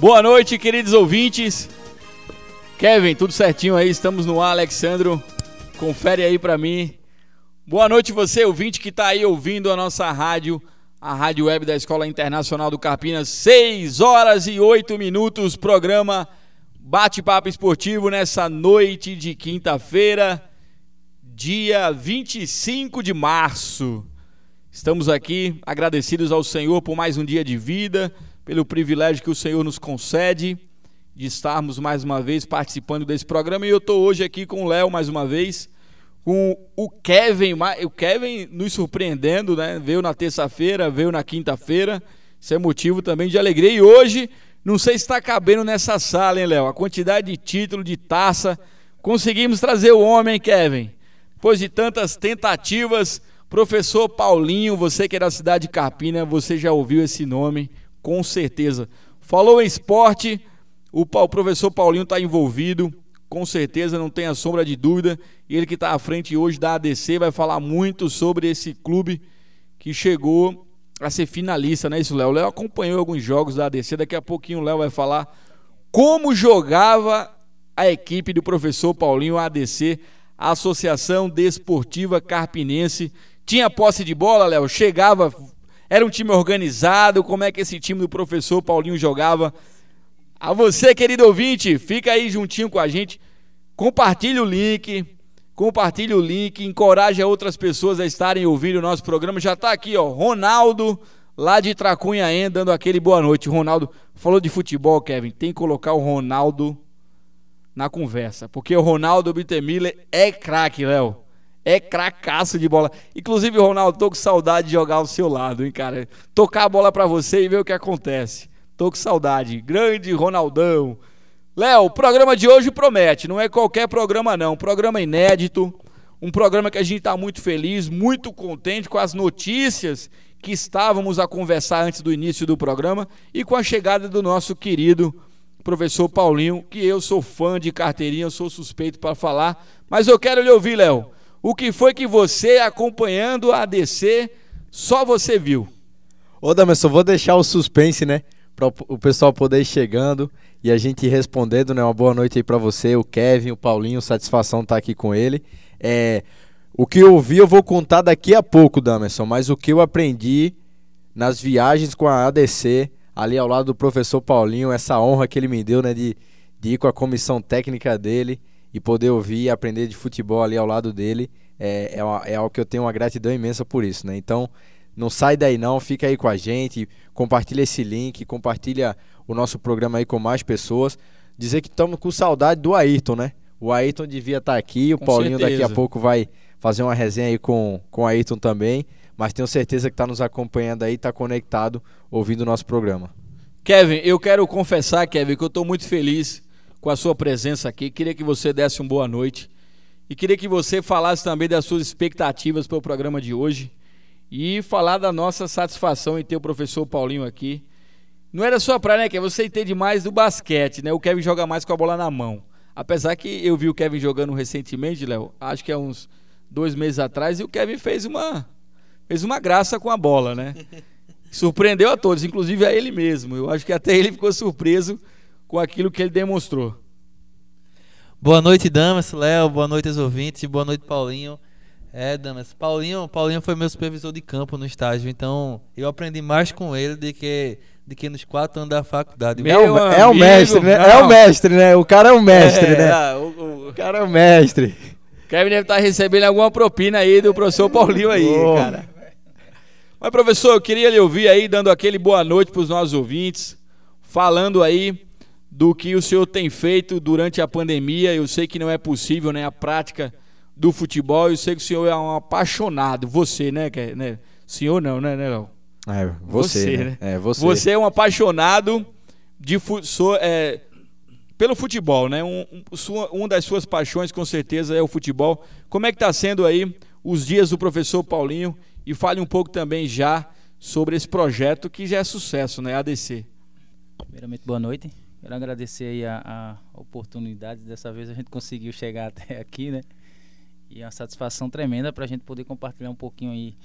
Boa noite, queridos ouvintes. Kevin, tudo certinho aí? Estamos no ar, Alexandro. Confere aí para mim. Boa noite você, ouvinte que tá aí ouvindo a nossa rádio, a Rádio Web da Escola Internacional do Carpinas. 6 horas e 8 minutos, programa Bate-Papo Esportivo nessa noite de quinta-feira, dia 25 de março. Estamos aqui agradecidos ao Senhor por mais um dia de vida, pelo privilégio que o Senhor nos concede de estarmos mais uma vez participando desse programa. E eu estou hoje aqui com o Léo mais uma vez, com o Kevin, o Kevin nos surpreendendo, né? Veio na terça-feira, veio na quinta-feira. Isso é motivo também de alegria. E hoje, não sei se está cabendo nessa sala, hein, Léo? A quantidade de título, de taça. Conseguimos trazer o homem, Kevin. Depois de tantas tentativas, professor Paulinho, você que é da cidade de Carpina, você já ouviu esse nome, com certeza. Falou em esporte, o, professor Paulinho está envolvido, com certeza, não tenha sombra de dúvida. Ele que está à frente hoje da ADC vai falar muito sobre esse clube que chegou a ser finalista, né? Isso, Léo. Léo acompanhou alguns jogos da ADC. Daqui a pouquinho o Léo vai falar como jogava a equipe do professor Paulinho a ADC, a Associação Desportiva Carpinense. Tinha posse de bola, Léo? Chegava, era um time organizado. Como é que esse time do professor Paulinho jogava? A você, querido ouvinte, fica aí juntinho com a gente. Compartilhe o link, compartilhe o link, encoraje outras pessoas a estarem ouvindo o nosso programa. Já está aqui, ó, Ronaldo, lá de Tracunhaém, dando aquele boa noite. Ronaldo falou de futebol, Kevin. Tem que colocar o Ronaldo na conversa, porque o Ronaldo Bittemiller é craque, Léo. É cracaço de bola. Inclusive, Ronaldo, tô com saudade de jogar ao seu lado, hein, cara? Tocar a bola para você e ver o que acontece. Tô com saudade. Grande Ronaldão. Léo, o programa de hoje promete. Não é qualquer programa, não. Um programa inédito. Um programa que a gente está muito feliz, muito contente com as notícias que estávamos a conversar antes do início do programa e com a chegada do nosso querido professor Paulinho, que eu sou fã de carteirinha, eu sou suspeito para falar, mas eu quero lhe ouvir, Léo. O que foi que você, acompanhando a ADC, só você viu? Ô, Damerson, vou deixar o suspense, né? para o pessoal poder ir chegando e a gente respondendo, né? Uma boa noite aí para você, o Kevin, o Paulinho, satisfação estar tá aqui com ele. É, o que eu vi eu vou contar daqui a pouco, Damerson, mas o que eu aprendi nas viagens com a ADC, ali ao lado do professor Paulinho, essa honra que ele me deu, né, de, de ir com a comissão técnica dele e poder ouvir e aprender de futebol ali ao lado dele, é, é, uma, é algo que eu tenho uma gratidão imensa por isso, né? Então, não sai daí não, fica aí com a gente, compartilha esse link, compartilha o nosso programa aí com mais pessoas. Dizer que estamos com saudade do Ayrton, né? O Ayrton devia estar tá aqui, o com Paulinho certeza. daqui a pouco vai fazer uma resenha aí com, com o Ayrton também, mas tenho certeza que está nos acompanhando aí, está conectado, ouvindo o nosso programa. Kevin, eu quero confessar, Kevin, que eu estou muito feliz com a sua presença aqui. Queria que você desse uma boa noite e queria que você falasse também das suas expectativas para o programa de hoje e falar da nossa satisfação em ter o professor Paulinho aqui. Não era só praia, né, Kevin? Você entende mais do basquete, né? O Kevin joga mais com a bola na mão. Apesar que eu vi o Kevin jogando recentemente, Léo, acho que é uns dois meses atrás, e o Kevin fez uma, fez uma graça com a bola, né? Surpreendeu a todos, inclusive a ele mesmo. Eu acho que até ele ficou surpreso com aquilo que ele demonstrou. Boa noite, Damas, Léo. Boa noite aos ouvintes. Boa noite, Paulinho. É, Damas. Paulinho, Paulinho foi meu supervisor de campo no estágio, então eu aprendi mais com ele do que, do que nos quatro anos da faculdade. Meu é, o, é o mestre, né? Não. É o mestre, né? O cara é o mestre, é, né? Ah, o, o... o, cara é o mestre. Kevin deve estar tá recebendo alguma propina aí do professor Paulinho aí, oh. cara. Mas, professor, eu queria lhe ouvir aí, dando aquele boa noite para os nossos ouvintes, falando aí do que o senhor tem feito durante a pandemia. Eu sei que não é possível, né? A prática do futebol. Eu sei que o senhor é um apaixonado. Você, né? né? Senhor não, né, né, Léo? É, você, você né? né? É, você. Você é um apaixonado de so, é, pelo futebol, né? Um, um, sua, uma das suas paixões, com certeza, é o futebol. Como é que está sendo aí os dias do professor Paulinho? E fale um pouco também já sobre esse projeto que já é sucesso, né? ADC. Primeiramente, boa noite. Quero agradecer aí a, a oportunidade. Dessa vez a gente conseguiu chegar até aqui, né? E é uma satisfação tremenda para a gente poder compartilhar um pouquinho aí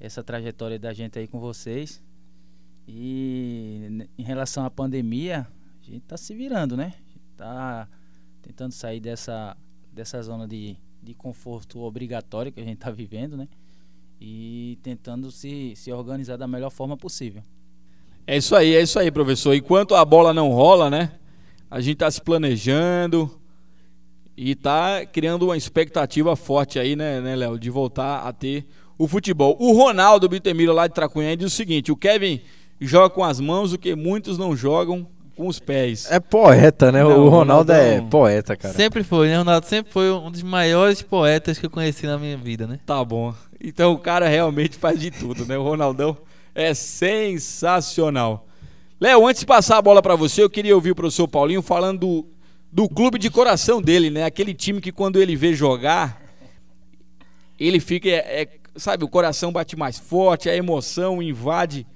essa trajetória da gente aí com vocês. E em relação à pandemia, a gente tá se virando, né? Tá tentando sair dessa, dessa zona de, de conforto obrigatório que a gente tá vivendo, né? E tentando se, se organizar da melhor forma possível. É isso aí, é isso aí, professor. Enquanto a bola não rola, né? A gente tá se planejando e tá criando uma expectativa forte aí, né, né Léo, de voltar a ter o futebol. O Ronaldo Bitemiro lá de Tracunha diz o seguinte: o Kevin joga com as mãos o que muitos não jogam com os pés. É poeta, né? Não, o Ronaldo Ronaldo é é um- poeta, cara. Sempre foi, né? Ronaldo sempre foi um dos maiores poetas que eu conheci na minha vida, né? Tá bom. Então o cara realmente faz de tudo, né? O Ronaldão é sensacional. Léo, antes de passar a bola pra você, eu queria ouvir o professor Paulinho falando do, do clube de coração dele, né? Aquele time que quando ele vê jogar, ele fica, é, é, sabe, o coração bate mais forte, a emoção invade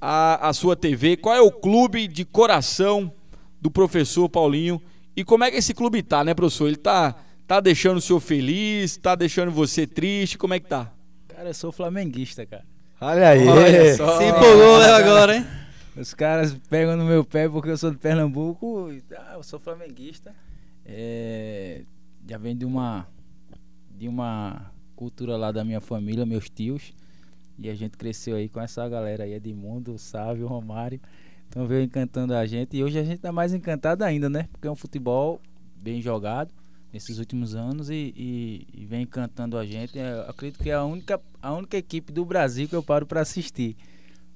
a, a sua TV. Qual é o clube de coração do professor Paulinho? E como é que esse clube tá, né, professor? Ele tá, tá deixando o senhor feliz? Tá deixando você triste? Como é que tá? Cara, eu sou flamenguista, cara. Olha aí. Olha só. Se empolgou, Léo, agora, hein? Os caras pegam no meu pé porque eu sou de Pernambuco. Ah, eu sou flamenguista. É, já vem de uma de uma cultura lá da minha família, meus tios. E a gente cresceu aí com essa galera aí, Edmundo, Sávio, Romário. Então veio encantando a gente. E hoje a gente tá mais encantado ainda, né? Porque é um futebol bem jogado nesses últimos anos e, e- e vem encantando a gente. É, Eu acredito que é a única, a única equipe do Brasil que eu paro para assistir.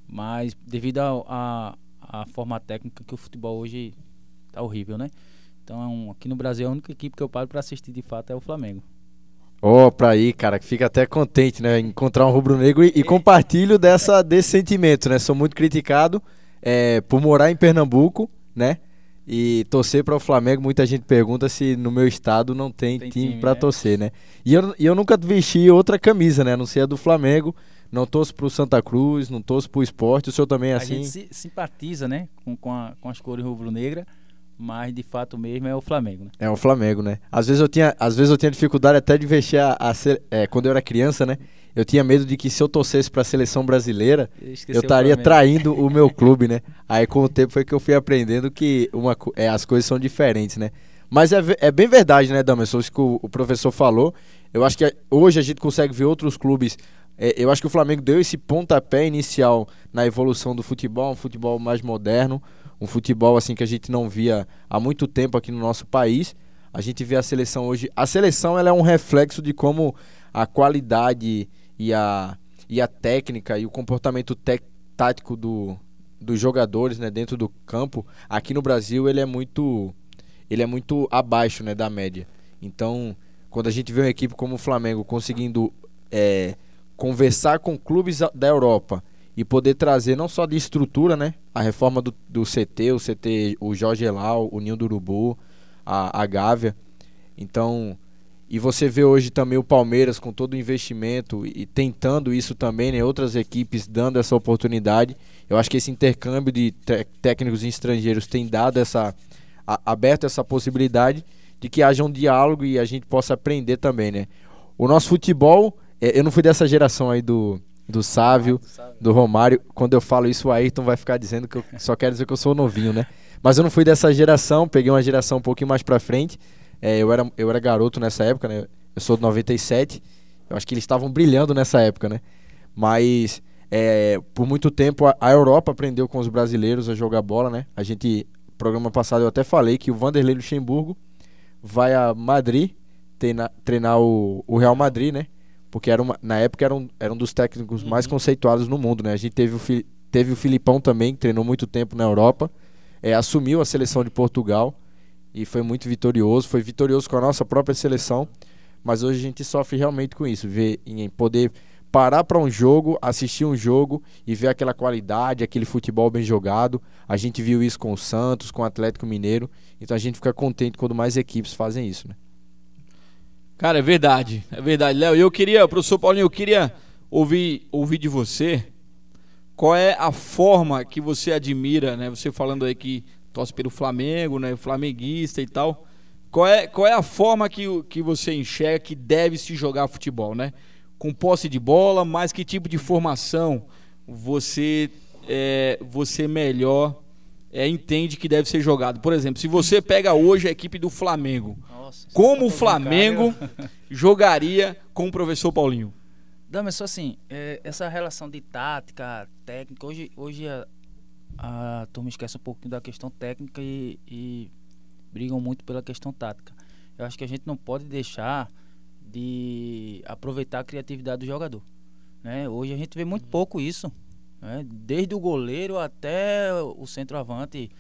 Mas devido à a, a forma técnica que o futebol hoje tá horrível, né? Então é um- aqui no Brasil a única equipe que eu paro para assistir de fato é o Flamengo. Ó, pra aí, cara, que fica até contente, né? Encontrar um rubro-negro e, e compartilho dessa, desse sentimento, né? Sou muito criticado é, por morar em Pernambuco, né? E torcer para o Flamengo. Muita gente pergunta se no meu estado não tem, Tem time, time, pra né? torcer, né? E eu, e eu nunca vesti outra camisa, né? A não ser a do Flamengo. Não torço pro Santa Cruz, não torço pro esporte. O senhor também é A assim? gente se- simpatiza, né? Com, com, a- com as cores rubro-negra, mas de fato mesmo é o Flamengo, né? É o Flamengo, né? Às vezes eu tinha, às vezes eu tinha dificuldade até de vestir a, a se- é, quando eu era criança, né? Eu tinha medo de que se eu torcesse pra seleção brasileira, eu estaria traindo o meu clube, né? Aí com o tempo foi que eu fui aprendendo que uma, é, as coisas são diferentes, né? Mas é, é bem verdade, né, Damerson? Isso que o, o professor falou. Eu acho que a- hoje a gente consegue ver outros clubes. é, eu acho que o Flamengo deu esse pontapé inicial na evolução do futebol, um futebol mais moderno, um futebol assim que a gente não via há muito tempo aqui no nosso país. A gente vê a seleção hoje. A seleção ela é um reflexo de como a qualidade e a, e a técnica e o comportamento tático do, dos jogadores né, dentro do campo, aqui no Brasil ele é muito ele é muito abaixo né, da média. Então, quando a gente vê uma equipe como o Flamengo conseguindo é, conversar com clubes da Europa e poder trazer não só de estrutura, né, a reforma do, do CT, o CT, o Jorge Elal, o Ninho do Urubu, a, a Gávea. Então, e você vê hoje também o Palmeiras com todo o investimento e tentando isso também, né? Outras equipes dando essa oportunidade. Eu acho que esse intercâmbio de técnicos estrangeiros tem dado essa a- aberto essa possibilidade de que haja um diálogo e a gente possa aprender também, né? O nosso futebol, é, eu não fui dessa geração aí do do Sávio, do Romário. Quando eu falo isso, o Ayrton vai ficar dizendo que eu só quero dizer que eu sou novinho, né? Mas eu não fui dessa geração, peguei uma geração um pouquinho mais pra frente. É, eu, era, eu era garoto nessa época, né? Eu sou de 97. Eu acho que eles estavam brilhando nessa época, né? Mas é, por muito tempo a, a Europa aprendeu com os brasileiros a jogar bola, né? A gente, programa passado eu até falei que o Vanderlei Luxemburgo vai a Madrid treinar, treinar o, o Real Madrid, né? Porque era uma, na época era um, era um dos técnicos mais conceituados no mundo, né? A gente teve o, teve o Filipão também, que treinou muito tempo na Europa, é, assumiu a seleção de Portugal e foi muito vitorioso, foi vitorioso com a nossa própria seleção, mas hoje a gente sofre realmente com isso, ver em poder parar para um jogo, assistir um jogo e ver aquela qualidade, aquele futebol bem jogado. A gente viu isso com o Santos, com o Atlético Mineiro, então a gente fica contente quando mais equipes fazem isso, né? Cara, é verdade. É verdade, Léo. E eu queria, professor Paulinho, eu queria ouvir, ouvir de você qual é a forma que você admira, né? Você falando aí que torce pelo Flamengo, né? Flamenguista e tal. Qual é, qual é a forma que, o- que você enxerga que deve se jogar futebol, né? Com posse de bola, mas que tipo de formação você é, você melhor é, entende que deve ser jogado. Por exemplo, se você pega hoje a equipe do Flamengo, Nossa, como o só pra Flamengo jogaria com o professor Paulinho? Não, mas só assim, é, essa relação de tática, técnica, hoje, hoje a, a turma esquece um pouquinho da questão técnica e, e brigam muito pela questão tática. Eu acho que a gente não pode deixar de aproveitar a criatividade do jogador. Né? Hoje a gente vê muito pouco isso. né? Desde o goleiro até o centroavante,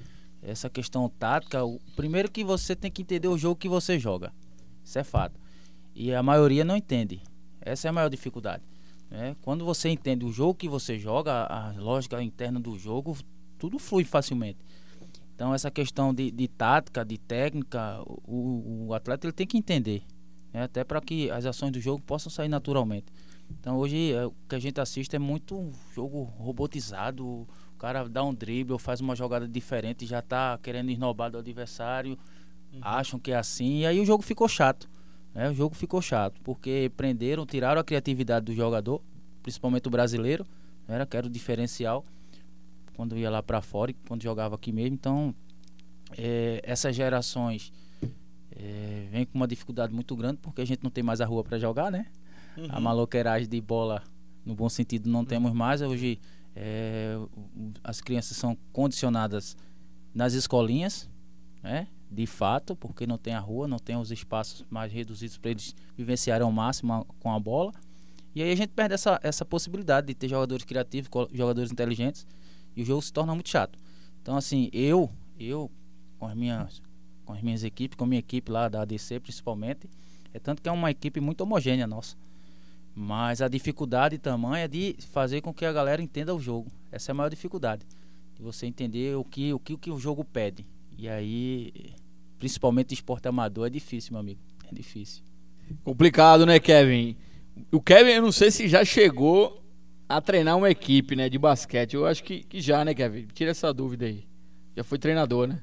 essa questão tática. O, primeiro que você tem que entender o jogo que você joga. Isso é fato. E a maioria não entende. Essa é a maior dificuldade. né? Quando você entende o jogo que você joga, a a lógica interna do jogo, tudo flui facilmente. Então essa questão de, de tática, de técnica, o, o atleta ele tem que entender, né? até para que as ações do jogo possam sair naturalmente. Então hoje é, o que a gente assiste é muito um jogo robotizado, o cara dá um drible ou faz uma jogada diferente e já está querendo esnobar do adversário, acham que é assim, e aí o jogo ficou chato. né? O jogo ficou chato, porque prenderam, tiraram a criatividade do jogador, principalmente o brasileiro, era que era o diferencial quando ia lá para fora e quando jogava aqui mesmo. Então, é, essas gerações é, vêm com uma dificuldade muito grande porque a gente não tem mais a rua para jogar, né? A maloqueiragem de bola, no bom sentido, não temos mais. Hoje, é, as crianças são condicionadas nas escolinhas, né? De fato, porque não tem a rua, não tem os espaços mais reduzidos para eles vivenciarem ao máximo com a bola. E aí a gente perde essa, essa possibilidade de ter jogadores criativos, jogadores inteligentes, e o jogo se torna muito chato. Então, assim, eu, eu com as minhas, com as minhas equipes, com a minha equipe lá da ADC principalmente, é tanto que é uma equipe muito homogênea nossa. Mas a dificuldade tamanha é de fazer com que a galera entenda o jogo. Essa é a maior dificuldade. De você entender o que o, que, o que o jogo pede. E aí, principalmente esporte amador, é difícil, meu amigo. É difícil. Complicado, né, Kevin? O Kevin, eu não sei se já chegou a treinar uma equipe, né, de basquete. Eu acho que, que já, né, Kevin? Tira essa dúvida aí. Já foi treinador, né?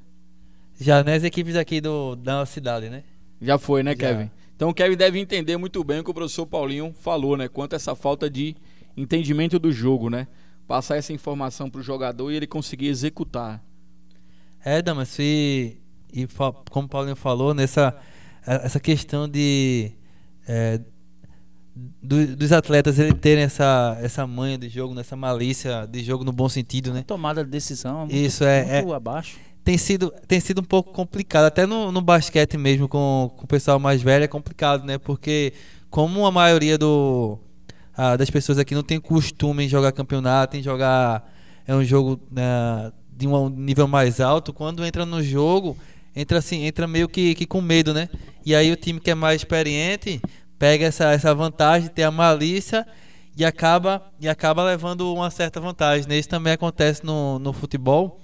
Já nas equipes aqui do, da nossa cidade, né? Já foi, né, Já. Kevin? Então o Kevin deve entender muito bem o que o professor Paulinho falou, né? Quanto a essa falta de entendimento do jogo, né? Passar essa informação pro jogador e ele conseguir executar. É, Damas, e, e como o Paulinho falou, nessa essa questão de é, do- dos atletas ele terem essa, essa manha de jogo, nessa malícia de jogo no bom sentido, né? Tomada de decisão é muito, Isso, é- muito abaixo. Tem sido, tem sido um pouco complicado, até no, no basquete mesmo, com, com o pessoal mais velho, é complicado, né? Porque como a maioria do, ah, das pessoas aqui não tem costume em jogar campeonato, em jogar é um jogo né, de um nível mais alto, quando entra no jogo, entra assim, entra meio que, que com medo, né? E aí o time que é mais experiente pega essa, essa vantagem, tem a malícia e acaba, e acaba levando uma certa vantagem. Isso também acontece no, no futebol.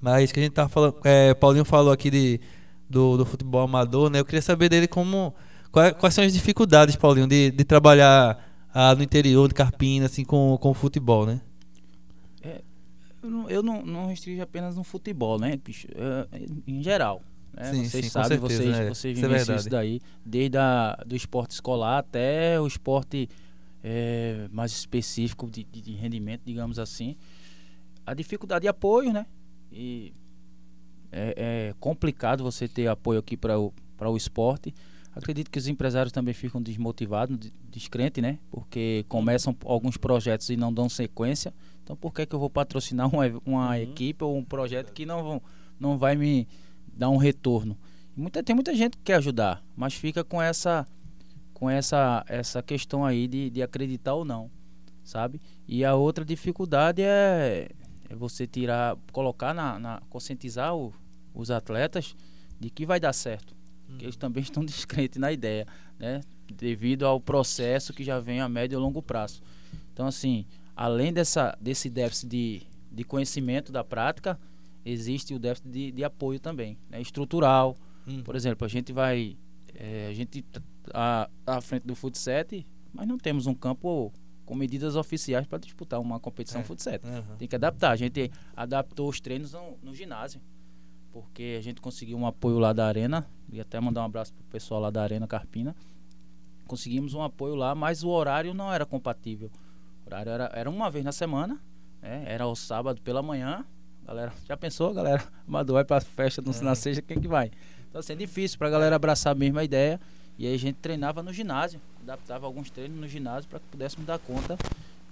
Mas que a gente tava falando, é, Paulinho falou aqui de, do, do futebol amador, né? Eu queria saber dele como. Quais, quais são as dificuldades, Paulinho, de, de trabalhar ah, no interior de Carpina, assim, com, com o futebol, né? Eu não, eu não, não restringo apenas no futebol, né, bicho? É, em geral. Né? Sim, vocês sim, sabem, certeza, vocês, é. vocês Isso é vivenciam verdade. isso daí. Desde a, do esporte escolar até o esporte é, mais específico de, de- de rendimento, digamos assim. A dificuldade de apoio, né? E é, é complicado você ter apoio aqui para o, o esporte. Acredito que os empresários também ficam desmotivados, de- descrentes, né? Porque começam alguns projetos e não dão sequência. Então, por que, que eu vou patrocinar uma, uma Uhum. equipe ou um projeto que não, vão- não vai me dar um retorno? Muita, tem muita gente que quer ajudar, mas fica com essa com essa, essa questão aí de, de acreditar ou não, sabe? E a outra dificuldade é, é você tirar, colocar na, na conscientizar o- os atletas de que vai dar certo, que eles também estão descrentes na ideia, né? Devido ao processo que já vem a médio e longo prazo. Então, assim, além dessa, desse déficit de, de conhecimento da prática, existe o déficit de, de apoio também, né? estrutural. Por exemplo, a gente vai. eh, a gente tá à, frente do futsal, mas não temos um campo com medidas oficiais para disputar uma competição É. futsal. Aham. Tem que adaptar. A gente adaptou os treinos no, no ginásio. Porque a gente conseguiu um apoio lá da Arena. E até mandar um abraço pro pessoal lá da Arena Carpina. Conseguimos um apoio lá, mas o horário não era compatível. O horário era, era uma vez na semana. né? Era o sábado pela manhã, Galera, já pensou, galera? Amador vai pra festa no, na sexta, quem que vai? Então, assim, é difícil pra galera abraçar a mesma ideia. E aí a gente treinava no ginásio, adaptava alguns treinos no ginásio para que pudéssemos dar conta,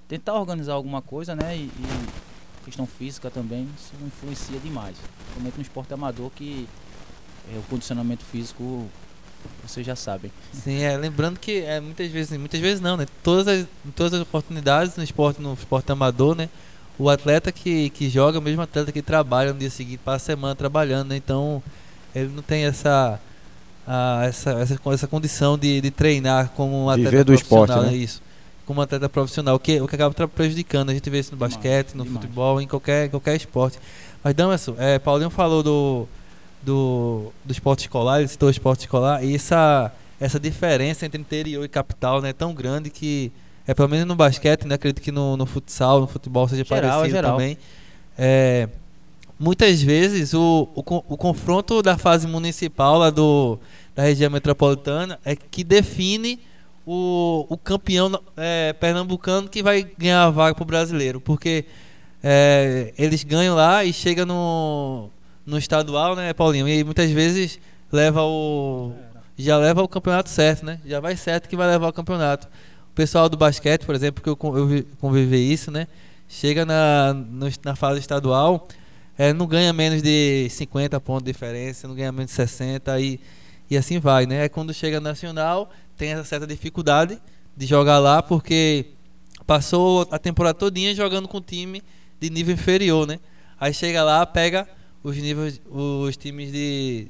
tentar organizar alguma coisa, né? E, e questão física também, isso influencia demais. Principalmente no esporte amador que é, o condicionamento físico vocês já sabem. Sim, é, lembrando que é, muitas vezes, muitas vezes não, né? Todas as, todas as oportunidades no esporte, no esporte amador, né? O atleta que, que joga é o mesmo atleta que trabalha no dia seguinte, passa a semana trabalhando, né? Então ele não tem essa a, essa, essa, essa condição de, de treinar como um atleta Viver do profissional, esporte, né? é isso. Como um atleta profissional, o que, o que acaba prejudicando. A gente vê isso no Demais, basquete, no demais. futebol, em qualquer, qualquer esporte. Mas, Damerson, é, Paulinho falou do, do, do esporte escolar, ele citou o esporte escolar, e essa, essa diferença entre interior e capital né, é tão grande que, é pelo menos no basquete, né, acredito que no, no futsal, no futebol seja Geral, é parecido geral. também. É, muitas vezes o, o, o confronto da fase municipal lá do, da região metropolitana é que define o, o campeão é, pernambucano que vai ganhar a vaga pro brasileiro. Porque é, eles ganham lá e chega no, no estadual, né, Paulinho? E muitas vezes leva o. Já leva o campeonato certo, né? Já vai certo que vai levar o campeonato. Pessoal do basquete, por exemplo, que eu, eu vi- convivi isso, né? Chega na, na fase estadual, é, não ganha menos de 50 pontos de diferença, não ganha menos de 60 e, e assim vai, né? Aí quando chega nacional, tem essa certa dificuldade de jogar lá, porque passou a temporada todinha jogando com time de nível inferior, né? Aí chega lá, pega os níveis, os times de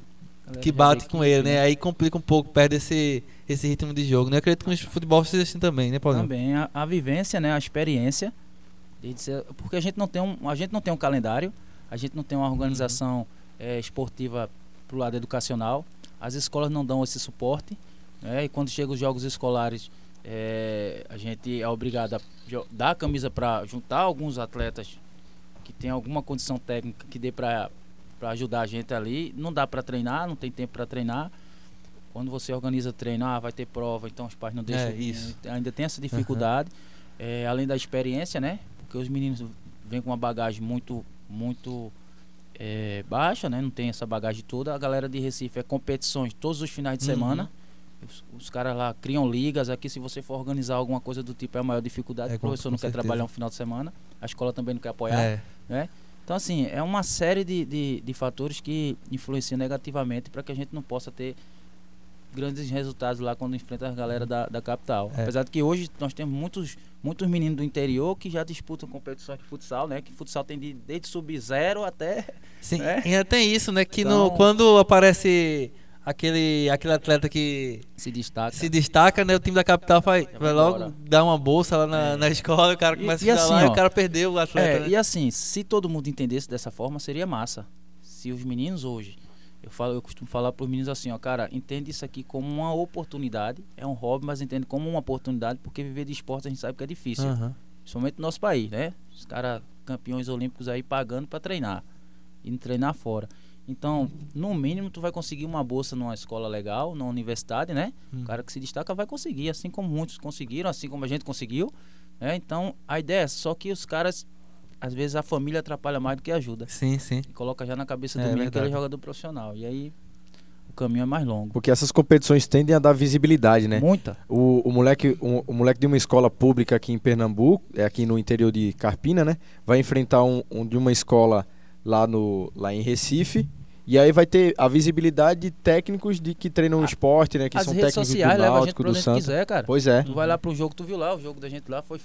que bate com ele, né? Aí complica um pouco, perde esse, esse ritmo de jogo, né? Eu acredito que no futebol seja assim também, né, Paulinho? Também a, a vivência, né, a experiência, dizer- porque a gente não tem um, a gente não tem um calendário, a gente não tem uma organização eh, esportiva pro lado educacional, as escolas não dão esse suporte, né, e quando chegam os jogos escolares, eh, a gente é obrigado a dar a camisa para juntar alguns atletas que tem alguma condição técnica que dê para para ajudar a gente ali, não dá para treinar, não tem tempo para treinar. Quando você organiza treino, ah, vai ter prova, então os pais não deixam. É, isso. Ainda tem essa dificuldade. É, além da experiência, né? Porque os meninos vêm com uma bagagem muito, muito é, baixa, né? Não tem essa bagagem toda. A galera de Recife é competições todos os finais de Uhum. semana. Os, os caras lá criam ligas. Aqui, se você for organizar alguma coisa do tipo, é a maior dificuldade. É, o professor não quer certeza. trabalhar um final de semana. A escola também não quer apoiar É, né? Então, assim, é uma série de, de, de fatores que influenciam negativamente para que a gente não possa ter grandes resultados lá quando enfrenta a galera da, da capital. É. Apesar de que hoje nós temos muitos, muitos meninos do interior que já disputam competições de futsal, né? Que futsal tem de, desde sub-zero até... sim. É? E ainda tem isso, né? Que Então- no, quando aparece aquele, aquele atleta que Se destaca. se destaca, né? O time da capital vai, vai logo dar uma bolsa lá na, É. na escola, o cara E- começa e a estudar lá assim, e ó, o cara perdeu o atleta, É, né? e assim, se todo mundo entendesse dessa forma, seria massa. Se os meninos hoje, eu falo, eu costumo falar para os meninos assim, ó, cara, entende isso aqui como uma oportunidade, é um hobby, mas entende como uma oportunidade, porque viver de esporte a gente sabe que é difícil, Aham. principalmente no nosso país, né? Os caras campeões olímpicos aí pagando para treinar, indo treinar fora. Então, no mínimo, tu vai conseguir uma bolsa numa escola legal, numa universidade, né? Hum. O cara que se destaca vai conseguir, assim como muitos conseguiram, assim como a gente conseguiu. Né? Então, a ideia é só que os caras, às vezes a família atrapalha mais do que ajuda. Sim, sim. E coloca já na cabeça do É menino que ele é jogador profissional. E aí o caminho é mais longo. Porque essas competições tendem a dar visibilidade, né? Muita. O, o, moleque, o, o moleque de uma escola pública aqui em Pernambuco, é aqui no interior de Carpina, né? Vai enfrentar um, um de uma escola lá, no, lá em Recife. E aí vai ter a visibilidade de técnicos de que treinam o esporte, né? Que são técnicos do Náutico, do Santos. quiser, cara. Pois é. Tu vai lá pro jogo, tu viu lá, o jogo da gente lá foi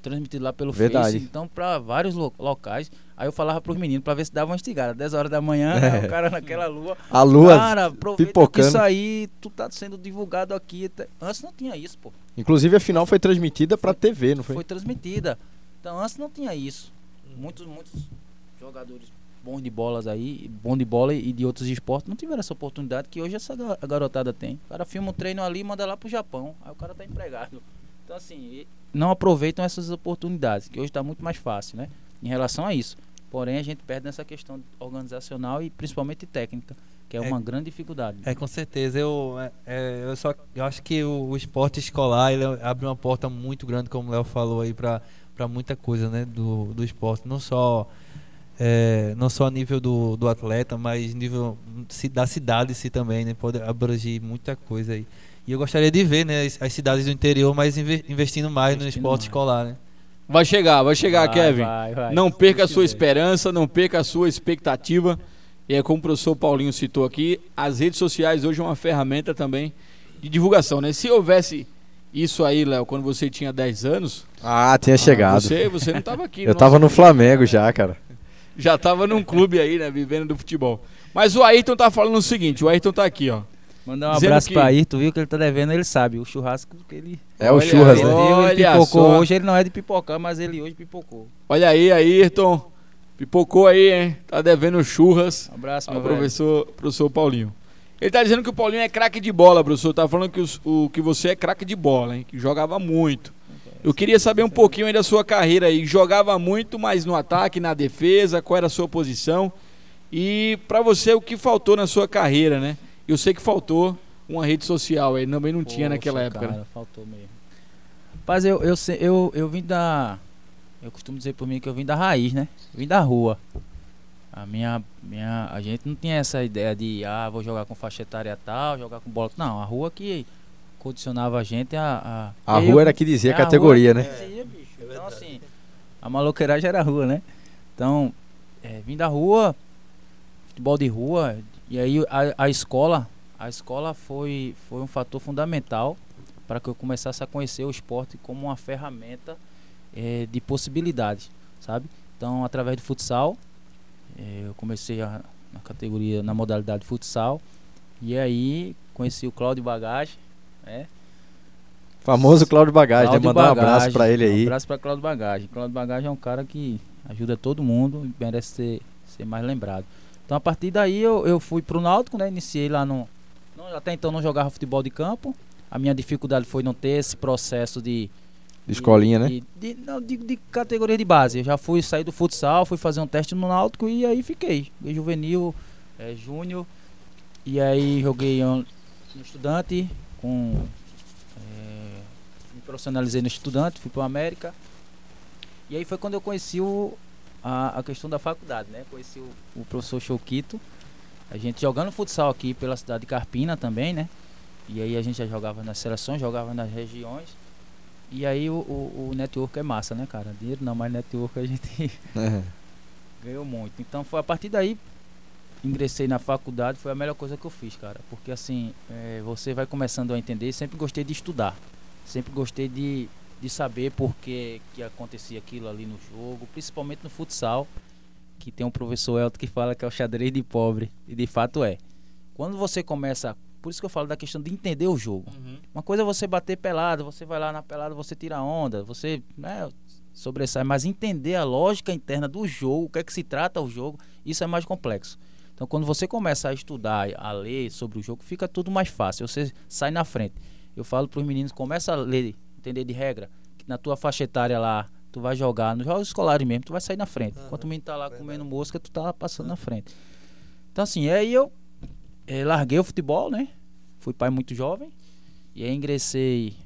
transmitido lá pelo Verdade. Face, então pra vários lo- locais. Aí eu falava pros meninos pra ver se dava uma estigada. 10 horas da manhã, É. né, o cara naquela lua. A lua, Cara, aproveita pipocando. isso aí, tu tá sendo divulgado aqui. Antes não tinha isso, pô. inclusive a final foi transmitida pra TV, não foi? Foi transmitida. Então antes não tinha isso. Muitos, muitos jogadores bons de bolas aí, bom de bola e de outros esportes, não tiveram essa oportunidade que hoje essa garotada tem. O cara filma um treino ali e manda lá pro Japão. Aí o cara tá empregado. Então assim, não aproveitam essas oportunidades, que hoje tá muito mais fácil, né? Em relação a isso. Porém, a gente perde nessa questão organizacional e principalmente técnica, que é É. uma grande dificuldade. É, com certeza. Eu, é, é, eu só eu acho que o, o esporte escolar ele abre uma porta muito grande, como o Léo falou aí, para muita coisa né, do, do esporte. Não só é, não só a nível do, do atleta, mas nível da cidade em si também, né? Pode abranger muita coisa aí. E eu gostaria de ver, né, as, as cidades do interior mais investindo mais investindo no esporte mais. escolar, né? Vai chegar, vai chegar, vai, Kevin. Vai, vai. Não perca a sua esperança, não perca a sua expectativa. E é como o professor Paulinho citou aqui, as redes sociais hoje é uma ferramenta também de divulgação, né? Se houvesse isso aí, Léo, quando você tinha 10 anos. Ah, tinha ah, chegado. Você, você não estava aqui. Eu estava no Flamengo já, cara. Já estava num clube aí, né? Vivendo do futebol. Mas o Ayrton tá falando o seguinte: o Ayrton tá aqui, ó. Mandar um abraço que... pra Ayrton, viu? Que ele tá devendo, ele sabe. O churrasco que ele. É o churras, né? Ele, ele pipocou. Só. Hoje ele não é de pipocar, mas ele hoje pipocou. Olha aí, Ayrton. Pipocou aí, hein? Tá devendo churras. Um abraço, meu professor, professor Paulinho. Ele tá dizendo que o Paulinho é craque de bola, professor. Tá falando que, os, o, que você é craque de bola, hein? Que jogava muito. Eu queria saber um pouquinho aí da sua carreira aí. Jogava muito, mas no ataque, na defesa, qual era a sua posição? E para você, o que faltou na sua carreira, né? Eu sei que faltou uma rede social, aí também não Poxa, tinha naquela época. Cara, né? faltou mesmo. Mas eu, eu, eu, eu vim da. Eu costumo dizer por mim que eu vim da raiz, né? vim da rua. A minha, minha. A gente não tinha essa ideia de, ah, vou jogar com faixa etária tal, jogar com bola. Não, a rua que condicionava a gente a. A, a rua eu, era que dizia a categoria, né? Dizia, bicho. Então, assim, a maloqueiragem era a rua, né? Então, é, vim da rua, futebol de rua, e aí a, a escola, a escola foi, foi um fator fundamental para que eu começasse a conhecer o esporte como uma ferramenta é, de possibilidades, sabe? Então, através do futsal, é, eu comecei a, na categoria, na modalidade futsal, e aí conheci o Cláudio Bagage, né? Famoso Cláudio Bagage, Cláudio né? Mandar um abraço para ele aí. Um abraço para Cláudio Bagage. Cláudio Bagage é um cara que ajuda todo mundo e merece ser, ser mais lembrado. Então a partir daí eu, eu fui pro Náutico, né? Iniciei lá no. Não, até então não jogava futebol de campo. A minha dificuldade foi não ter esse processo de. De escolinha, de, né? De, de, não, de, de, categoria de base. Eu já fui sair do futsal, fui fazer um teste no Náutico e aí fiquei. Joguei juvenil, é, júnior. E aí joguei um, um estudante com. É, me profissionalizei no estudante, fui pro América. E aí foi quando eu conheci o, a, a questão da faculdade, né? Conheci o, o professor Choquito, a gente jogando futsal aqui pela cidade de Carpina também, né? E aí a gente já jogava nas seleções, jogava nas regiões. E aí o, o, o network é massa, né, cara? Dinheiro não, mas network a gente é. ganhou muito. Então foi a partir daí ingressei na faculdade, foi a melhor coisa que eu fiz, cara. Porque assim, é, você vai começando a entender, sempre gostei de estudar. Sempre gostei de, de saber por que, que acontecia aquilo ali no jogo, principalmente no futsal, que tem um professor Elton que fala que é o xadrez de pobre, e de fato é. Quando você começa, por isso que eu falo da questão de entender o jogo. Uhum. Uma coisa é você bater pelado, você vai lá na pelada, você tira onda, você né, sobressai, mas entender a lógica interna do jogo, o que é que se trata o jogo, isso é mais complexo. Então, quando você começa a estudar, a ler sobre o jogo, fica tudo mais fácil. Você sai na frente. Eu falo para os meninos, começa a ler entender de regra, que na tua faixa etária lá, tu vai jogar, nos jogos escolares mesmo, tu vai sair na frente. Uhum. Enquanto o menino tá lá Verdade. comendo mosca, tu tá passando uhum. na frente. Então assim, aí eu é, larguei o futebol, né? Fui pai muito jovem. E aí ingressei,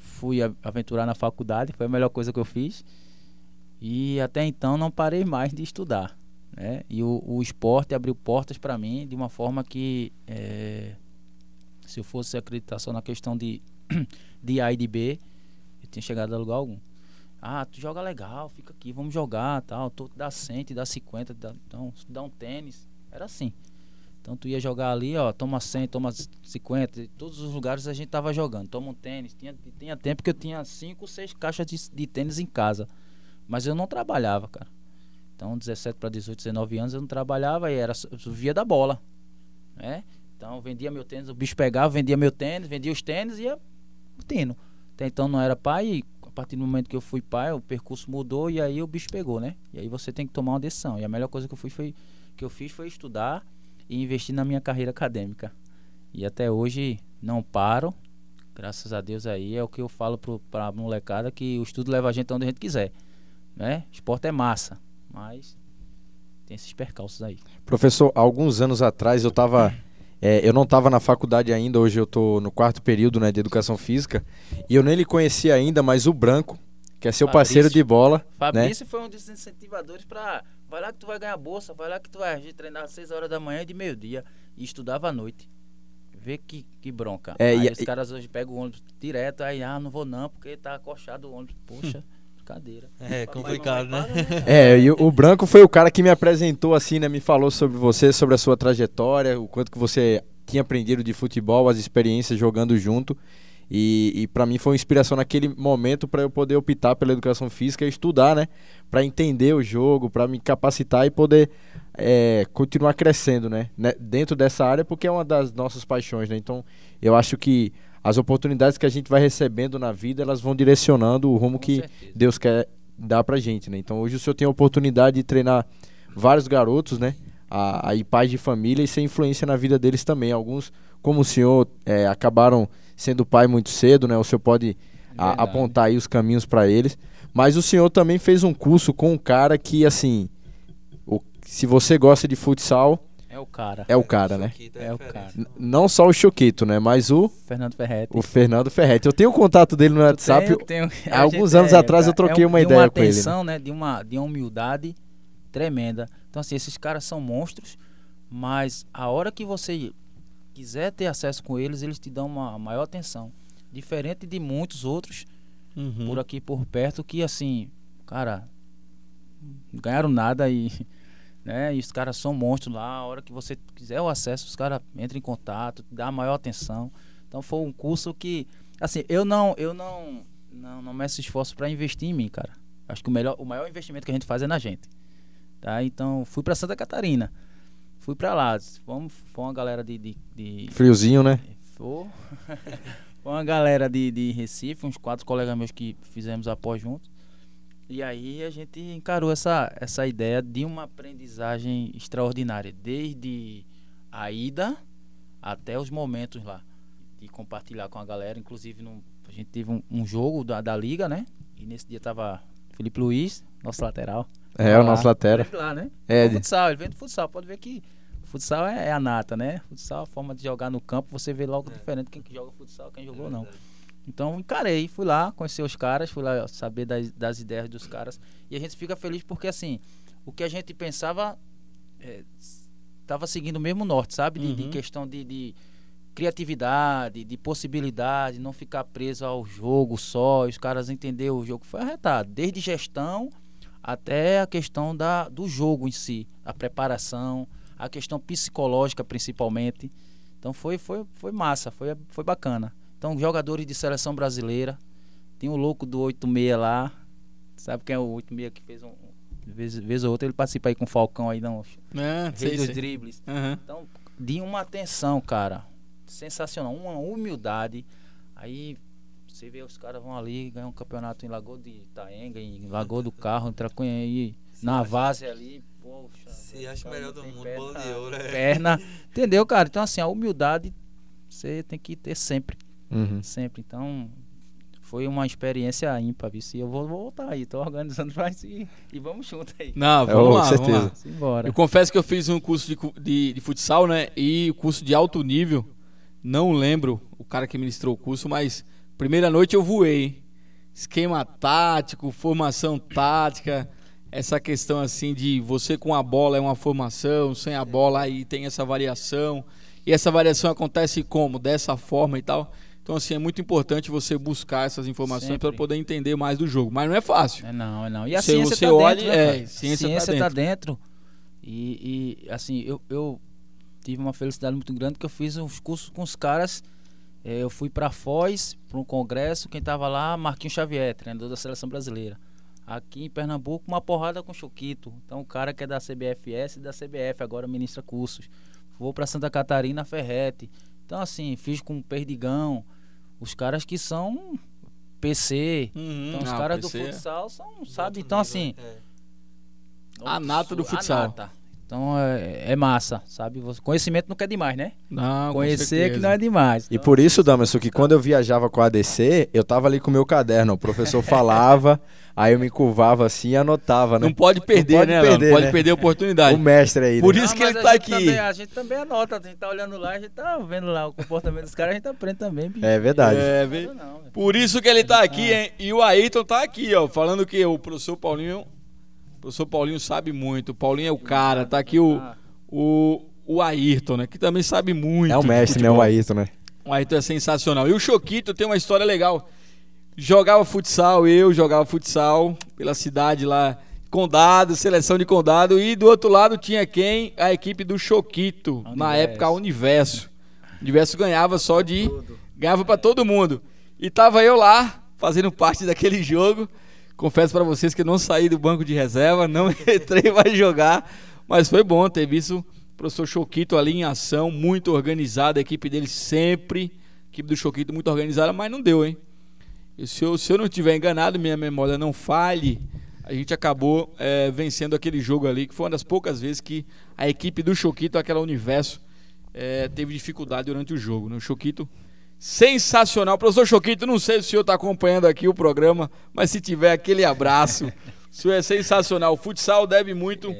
fui aventurar na faculdade, foi a melhor coisa que eu fiz. E até então não parei mais de estudar. Né? E o, o esporte abriu portas para mim de uma forma que, é, se eu fosse acreditar só na questão de de A e de B, eu tinha chegado a lugar algum. Ah, tu joga legal, fica aqui, vamos jogar, tal. Tu dá 100, dá 50, dá, então, dá um tênis. Era assim. Então tu ia jogar ali, ó, toma 100, toma 50, todos os lugares a gente tava jogando. Toma um tênis. Tinha, tinha tempo que eu tinha 5, 6 caixas de, de tênis em casa. Mas eu não trabalhava, cara. Então, 17 para 18, 19 anos eu não trabalhava e era via da bola, né? Então, vendia meu tênis, o bicho pegava, vendia meu tênis, vendia os tênis e ia curtindo. Até então não era pai e a partir do momento que eu fui pai, o percurso mudou e aí o bicho pegou, né? E aí você tem que tomar uma decisão. E a melhor coisa que eu, fui foi, que eu fiz foi estudar e investir na minha carreira acadêmica. E até hoje não paro. Graças a Deus aí é o que eu falo para a molecada que o estudo leva a gente onde a gente quiser, né? Esporte é massa, mas tem esses percalços aí. Professor, alguns anos atrás eu estava é, eu não estava na faculdade ainda, hoje eu estou no quarto período né, de educação física, e eu nem lhe conhecia ainda, mas o Branco, que é seu Fabrício. parceiro de bola. né? Fabrício foi um dos incentivadores pra. Vai lá que tu vai ganhar bolsa, vai lá que tu vai agir, treinar às 6 horas da manhã e de meio-dia. E estudava à noite. Vê que, que bronca. É, aí e- os caras hoje pegam o ônibus direto, aí, ah, não vou não, porque tá acochado o ônibus. Poxa, brincadeira. É complicado, né? paga, É, e o, o Branco foi o cara que me apresentou assim, né? Me falou sobre você, sobre a sua trajetória, o quanto que você tinha aprendido de futebol, as experiências jogando junto. E, e para mim foi uma inspiração naquele momento para eu poder optar pela educação física e estudar, né? Para entender o jogo, para me capacitar e poder é, continuar crescendo, né? né? Dentro dessa área, porque é uma das nossas paixões, né? Então, eu acho que as oportunidades que a gente vai recebendo na vida, elas vão direcionando o rumo Com que certeza. Deus quer dar pra gente, né? Então hoje o senhor tem a oportunidade de treinar vários garotos, né? A, a ir pais de família e ser influência na vida deles também. Alguns, como o senhor, é, acabaram sendo pai muito cedo, né? O senhor pode a- apontar aí os caminhos pra eles. Mas o senhor também fez um curso com um cara que, assim, o- se você gosta de futsal, cara. é o cara, né? Choquito É o cara. N- Não só o Choquito, né? Mas o, Fernando Ferretti. o Fernando Ferretti. Eu tenho o contato dele no WhatsApp. Tenho- tenho- há a alguns gente anos atrás eu troquei um- uma de ideia uma com ele, né? atenção, né? De uma, de uma humildade tremenda. Então, assim, esses caras são monstros, mas a hora que você quiser ter acesso com eles, eles te dão uma maior atenção. Diferente de muitos outros Uhum. por aqui por perto que, assim, cara, não ganharam nada e. Né? E os caras são monstros lá. A hora que você quiser o acesso, os caras entram em contato, dá maior atenção. Então foi um curso que, assim, eu não, eu não, não, não meço esforço para investir em mim, cara. Acho que o melhor, o maior investimento que a gente faz é na gente, tá? Então fui para Santa Catarina, fui para lá, vamos, foi uma galera de, de, de Friozinho, né? foi, foi uma galera de, de Recife, uns quatro colegas meus que fizemos após juntos. E aí a gente encarou essa, essa ideia de uma aprendizagem extraordinária, desde a ida até os momentos lá, de compartilhar com a galera. Inclusive, num- a gente teve um, um jogo da, da liga, né? E nesse dia tava Felipe Luiz, nosso lateral. É, o nosso lateral. Ele lá, né? É, É de- futsal, ele vem do futsal. Pode ver que futsal é, é a nata, né? Futsal, a forma de jogar no campo, você vê logo diferente quem que joga futsal, quem jogou não. Então encarei, fui lá conhecer os caras, fui lá saber das, das ideias dos caras. E a gente fica feliz porque assim, o que a gente pensava estava seguindo o mesmo norte, sabe? De, de Uhum. questão de, de criatividade, de possibilidade, não ficar preso ao jogo só, os caras entenderam o jogo. Foi arretado, desde gestão até a questão da, do jogo em si, a preparação, a questão psicológica principalmente. Então foi, foi, foi massa, foi, foi bacana. Então, jogadores de seleção brasileira. Tem o louco do 86 lá. Sabe quem é o 86 que fez um. Vez, vez ou outra ele participa aí com o Falcão aí, não. É, Rei sei, dos sei. dribles. Aham. Então, de uma atenção, cara. Sensacional. Uma humildade. Aí você vê os caras vão ali, ganham um campeonato em Lagoa de Itaenga, em Lagoa do Carro, em Tracunha aí, na Várzea ali. Poxa. Se acha cara, melhor do mundo, perna, bola de ouro. É. Perna. Entendeu, cara? Então, assim, a humildade você tem que ter sempre. Uhum. Sempre. Então, foi uma experiência ímpar, viu? E eu vou voltar aí, tô organizando mais e, e vamos junto aí. Não, É, vamos ô, lá, vamos certeza. lá. Simbora. Eu confesso que eu fiz um curso de, de, de futsal, né? E o curso de alto nível. Não lembro o cara que ministrou o curso, mas primeira noite eu voei. Esquema tático, formação tática, essa questão assim de você com a bola é uma formação, sem a bola aí tem essa variação. E essa variação acontece como? Dessa forma e tal. Então, assim, é muito importante você buscar essas informações para poder entender mais do jogo. Mas não é fácil. É não, é não. E a Você- ciência você tá olha, dentro, né, é, ciência tá ciência tá dentro. E, e, assim, eu, eu tive uma felicidade muito grande que eu fiz uns cursos com os caras. Eh, eu fui para Foz, para um congresso, quem tava lá, Marquinhos Xavier, treinador da seleção brasileira. Aqui em Pernambuco, uma porrada com Choquito. Então, o cara que é da CBFS e da CBF, agora ministra cursos. Vou para Santa Catarina, Ferrete. Então, assim, fiz com o Perdigão. Os caras que são PC. Então, os Ah, caras do PC. futsal são, sabe? Então, nível, assim, é. A nata do a futsal. nata. Então é, é massa, sabe? Conhecimento nunca é demais, né? Não, Conhecer certeza. que não é demais. E por isso, Damerson, que quando eu viajava com a ADC, eu tava ali com o meu caderno. O professor falava, aí eu me curvava assim e anotava, né? Não pode perder, pode né, perder, Não pode né? perder a oportunidade. O mestre aí. Por né? isso que ele tá aqui. também- a gente também anota, a gente tá olhando lá, a gente tá vendo lá o comportamento dos caras, a gente aprende também. bicho. É verdade. É, Não, não. Por isso que ele tá aqui, hein? E o Ayrton tá aqui, ó, falando que o professor Paulinho, professor Paulinho sabe muito. O Paulinho é o cara, tá aqui o o, o Ayrton, né, que também sabe muito. É o mestre, né? O Ayrton, né? O Ayrton é sensacional. E o Choquito tem uma história legal. Jogava futsal, eu jogava futsal pela cidade lá, Condado, seleção de Condado. E do outro lado tinha quem? A equipe do Choquito. Na Universo. época, a Universo. O Universo ganhava só de. Ganhava pra todo mundo. E tava eu lá, fazendo parte daquele jogo. Confesso pra vocês que não saí do banco de reserva, não entrei pra jogar. Mas foi bom ter visto o professor Choquito ali em ação, muito organizado. A equipe dele sempre. A equipe do Choquito muito organizada, mas não deu, hein? Se eu, se eu não estiver enganado, minha memória não falhe, a gente acabou é, vencendo aquele jogo ali, que foi uma das poucas vezes que a equipe do Choquito, aquela universo, é, teve dificuldade durante o jogo. Né? O Choquito, sensacional. Professor Choquito, não sei se o senhor está acompanhando aqui o programa, mas se tiver aquele abraço, o senhor é sensacional. O futsal deve muito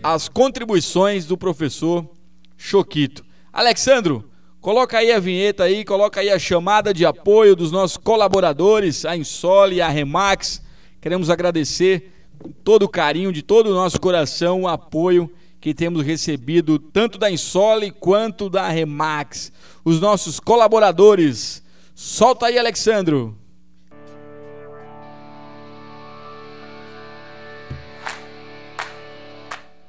às contribuições do professor Choquito. Alexandro, coloca aí a vinheta aí, coloca aí a chamada de apoio dos nossos colaboradores, a Insole e a Remax. Queremos agradecer com todo o carinho, de todo o nosso coração, o apoio que temos recebido tanto da Insole quanto da Remax. Os nossos colaboradores. Solta aí, Alexandro.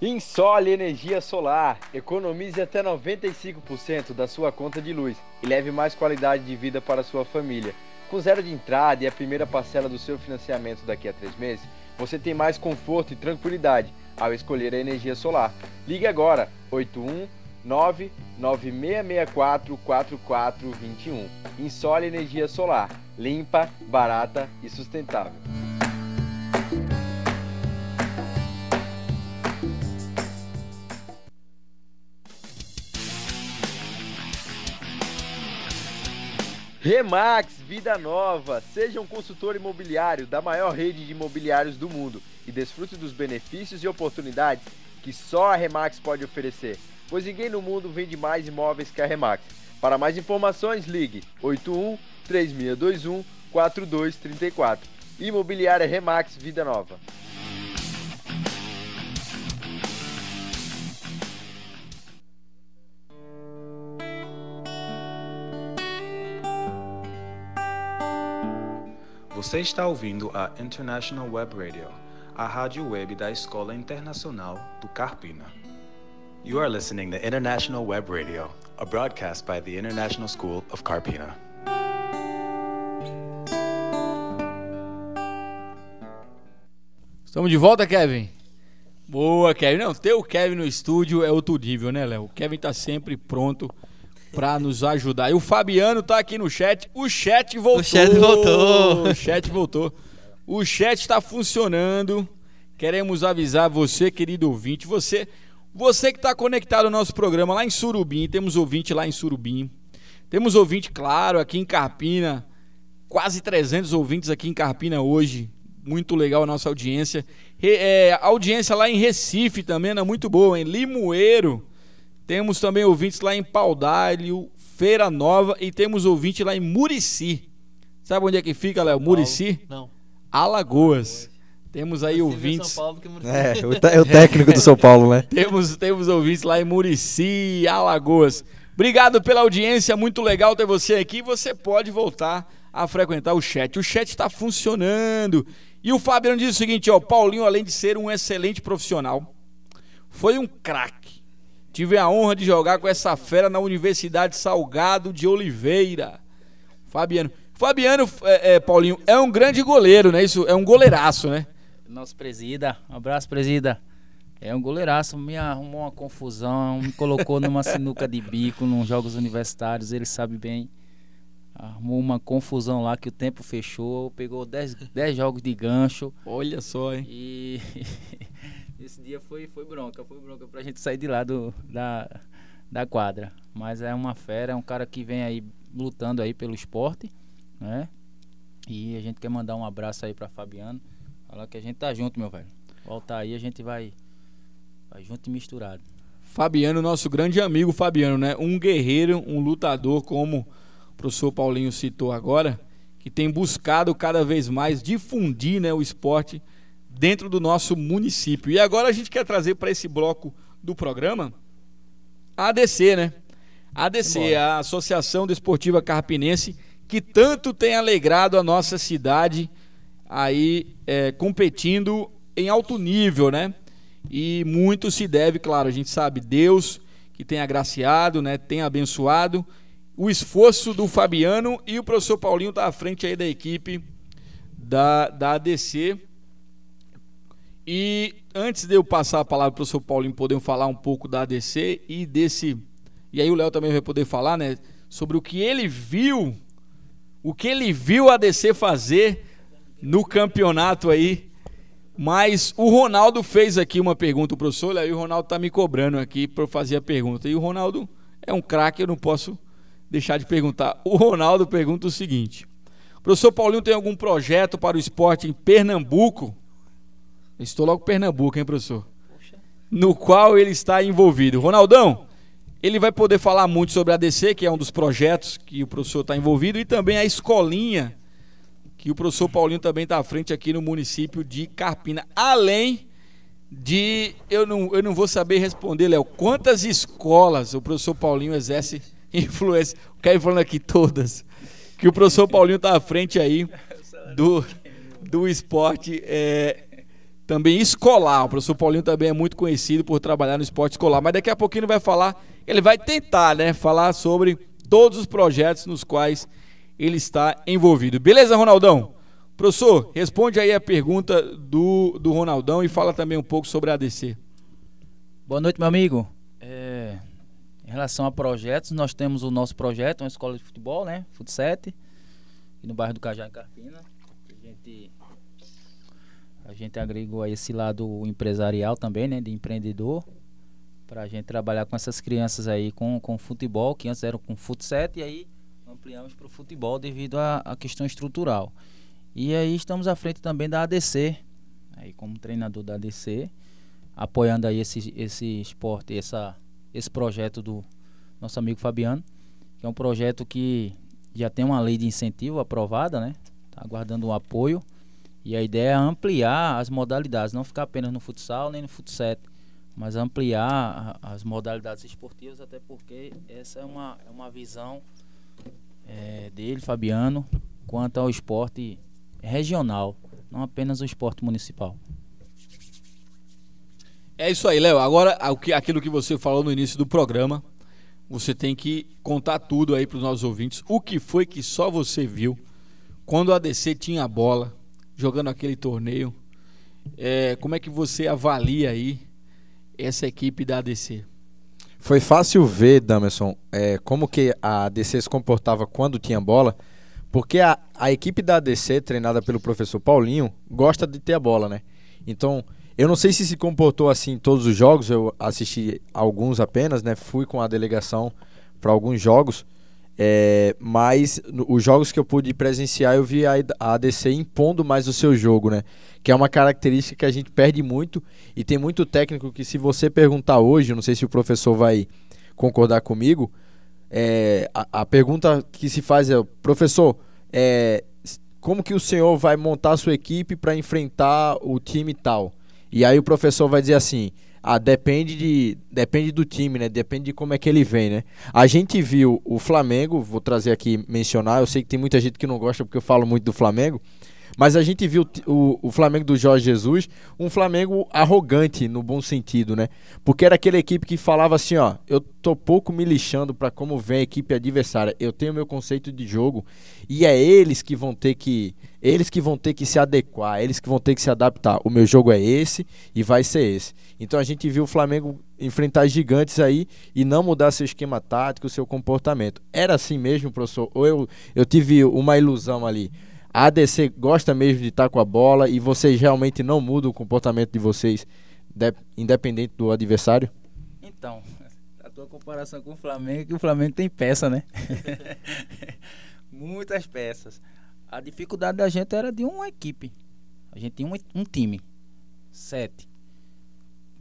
Insole Energia Solar. Economize até 95% da sua conta de luz e leve mais qualidade de vida para sua família. Com zero de entrada e a primeira parcela do seu financiamento daqui a três meses, você tem mais conforto e tranquilidade ao escolher a energia solar. Ligue agora 819 9664 4421. Insole Energia Solar. Limpa, barata e sustentável. Remax Vida Nova. Seja um consultor imobiliário da maior rede de imobiliários do mundo e desfrute dos benefícios e oportunidades que só a Remax pode oferecer, pois ninguém no mundo vende mais imóveis que a Remax. Para mais informações, ligue 81 3621 4234. Imobiliária Remax Vida Nova. Você está ouvindo a International Web Radio, a rádio web da Escola Internacional do Carpina. You are listening to International Web Radio, a broadcast by the International School of Carpina. Estamos de volta, Kevin? Boa, Kevin. Não, ter o Kevin no estúdio é outro nível, né, Léo? O Kevin tá sempre pronto pra nos ajudar. E o Fabiano tá aqui no chat. O chat voltou. O chat voltou. O chat voltou. O chat está funcionando. Queremos avisar você, querido ouvinte, você, você que está conectado ao nosso programa lá em Surubim, temos ouvinte lá em Surubim. Temos ouvinte, claro, aqui em Carpina. Quase 300 ouvintes aqui em Carpina hoje. Muito legal a nossa audiência. Re- é, audiência lá em Recife também é muito boa, em Limoeiro. Temos também ouvintes lá em Paudalho, Feira Nova e temos ouvinte lá em Murici. Sabe onde é que fica, Léo? Murici? Não. Alagoas. Temos aí ouvintes. São Paulo. É, o, é o técnico do São Paulo, né? Temos, temos ouvintes lá em Murici, Alagoas. Obrigado pela audiência, muito legal ter você aqui. Você pode voltar a frequentar o chat. O chat está funcionando. E o Fabiano diz o seguinte, ó, Paulinho, além de ser um excelente profissional, foi um craque. Tive a honra de jogar com essa fera na Universidade Salgado de Oliveira. Fabiano. Fabiano, é, é, Paulinho, é um grande goleiro, né? Isso é um goleiraço, né? Nosso presida, um abraço, presida. É um goleiraço, me arrumou uma confusão, me colocou numa sinuca de bico nos jogos universitários, ele sabe bem. Arrumou uma confusão lá que o tempo fechou, pegou 10 jogos de gancho Olha só, hein? e esse dia foi, foi bronca, foi bronca pra gente sair de lá do, da, da quadra. Mas é uma fera, é um cara que vem aí lutando aí pelo esporte, né? E a gente quer mandar um abraço aí pra Fabiano. Falar que a gente tá junto, meu velho. Voltar aí, a gente vai, vai junto e misturado. Fabiano, nosso grande amigo Fabiano, né? Um guerreiro, um lutador, como o professor Paulinho citou agora, que tem buscado cada vez mais difundir né, o esporte dentro do nosso município. E agora a gente quer trazer para esse bloco do programa a ADC, né? A ADC, a Associação Desportiva Carpinense, que tanto tem alegrado a nossa cidade aí é, competindo em alto nível, né? E muito se deve, claro, a gente sabe, Deus que tem agraciado, né, tem abençoado o esforço do Fabiano e o professor Paulinho está à frente aí da equipe da, da ADC. E antes de eu passar a palavra para o professor Paulinho poder falar um pouco da ADC e desse. E aí o Léo também vai poder falar, né? Sobre o que ele viu, o que ele viu a ADC fazer no campeonato aí mas o Ronaldo fez aqui uma pergunta, o professor, e o Ronaldo está me cobrando aqui para eu fazer a pergunta. E o Ronaldo é um craque, eu não posso deixar de perguntar. O Ronaldo pergunta o seguinte: o professor Paulinho tem algum projeto para o esporte em Pernambuco? estou logo Pernambuco, hein, professor? No qual ele está envolvido. Ronaldão, ele vai poder falar muito sobre a DC, que é um dos projetos que o professor está envolvido, e também a escolinha que o professor Paulinho também está à frente aqui no município de Carpina. Além de. Eu não, eu não vou saber responder, Léo, quantas escolas o professor Paulinho exerce influência. O Caio falando aqui todas. Que o professor Paulinho está à frente aí do, do esporte é, também escolar. O professor Paulinho também é muito conhecido por trabalhar no esporte escolar. Mas daqui a pouquinho ele vai falar, ele vai tentar, né? Falar sobre todos os projetos nos quais ele está envolvido. Beleza, Ronaldão? Professor, responde aí a pergunta do, do Ronaldão e fala também um pouco sobre a ADC. Boa noite, meu amigo. É, em relação a projetos, nós temos o nosso projeto, uma escola de futebol, né? Futset, no bairro do Cajá, em Carpina. A gente, a gente agregou aí esse lado empresarial também, né? De empreendedor. Para a gente trabalhar com essas crianças aí com, com futebol, que antes eram com futset, e aí ampliamos para o futebol devido à questão estrutural. E aí estamos à frente também da ADC, aí como treinador da ADC, apoiando aí esse, esse esporte, essa, esse projeto do nosso amigo Fabiano, que é um projeto que já tem uma lei de incentivo aprovada, né? Está aguardando um apoio. E a ideia é ampliar as modalidades, não ficar apenas no futsal nem no futset, mas ampliar as modalidades esportivas, até porque essa é uma, é uma visão é, dele, Fabiano, quanto ao esporte regional, não apenas o esporte municipal. É isso aí, Léo. Agora, aquilo que você falou no início do programa, você tem que contar tudo aí para os nossos ouvintes. O que foi que só você viu quando a ADC tinha a bola, jogando aquele torneio? É, como é que você avalia aí essa equipe da ADC? Foi fácil ver, Damerson, é, como que a ADC se comportava quando tinha bola, porque a, a equipe da ADC, treinada pelo professor Paulinho, gosta de ter a bola, né? Então, eu não sei se se comportou assim em todos os jogos, eu assisti alguns apenas, né? Fui com a delegação para alguns jogos, é, mas os jogos que eu pude presenciar, eu vi a, a ADC impondo mais o seu jogo, né? Que é uma característica que a gente perde muito e tem muito técnico que, se você perguntar hoje, não sei se o professor vai concordar comigo, é, a, a, pergunta que se faz é: professor, é, como que o senhor vai montar a sua equipe para enfrentar o time tal? E aí o professor vai dizer assim: ah, depende, de, depende do time, né? Depende de como é que ele vem, né? A gente viu o Flamengo, vou trazer aqui mencionar, eu sei que tem muita gente que não gosta porque eu falo muito do Flamengo, mas a gente viu o, o Flamengo do Jorge Jesus, um Flamengo arrogante no bom sentido, né? Porque era aquela equipe que falava assim, ó, eu tô pouco me lixando para como vem a equipe adversária. Eu tenho meu conceito de jogo e é eles que vão ter que eles que vão ter que se adequar, eles que vão ter que se adaptar. O meu jogo é esse e vai ser esse. Então a gente viu o Flamengo enfrentar gigantes aí e não mudar seu esquema tático, seu comportamento. Era assim mesmo, professor? Ou eu, eu tive uma ilusão ali? A ADC gosta mesmo de estar com a bola e vocês realmente não mudam o comportamento de vocês de- independente do adversário? Então, a tua comparação com o Flamengo é que o Flamengo tem peça, né? Muitas peças. A dificuldade da gente era de uma equipe. A gente tinha um, um time. Sete.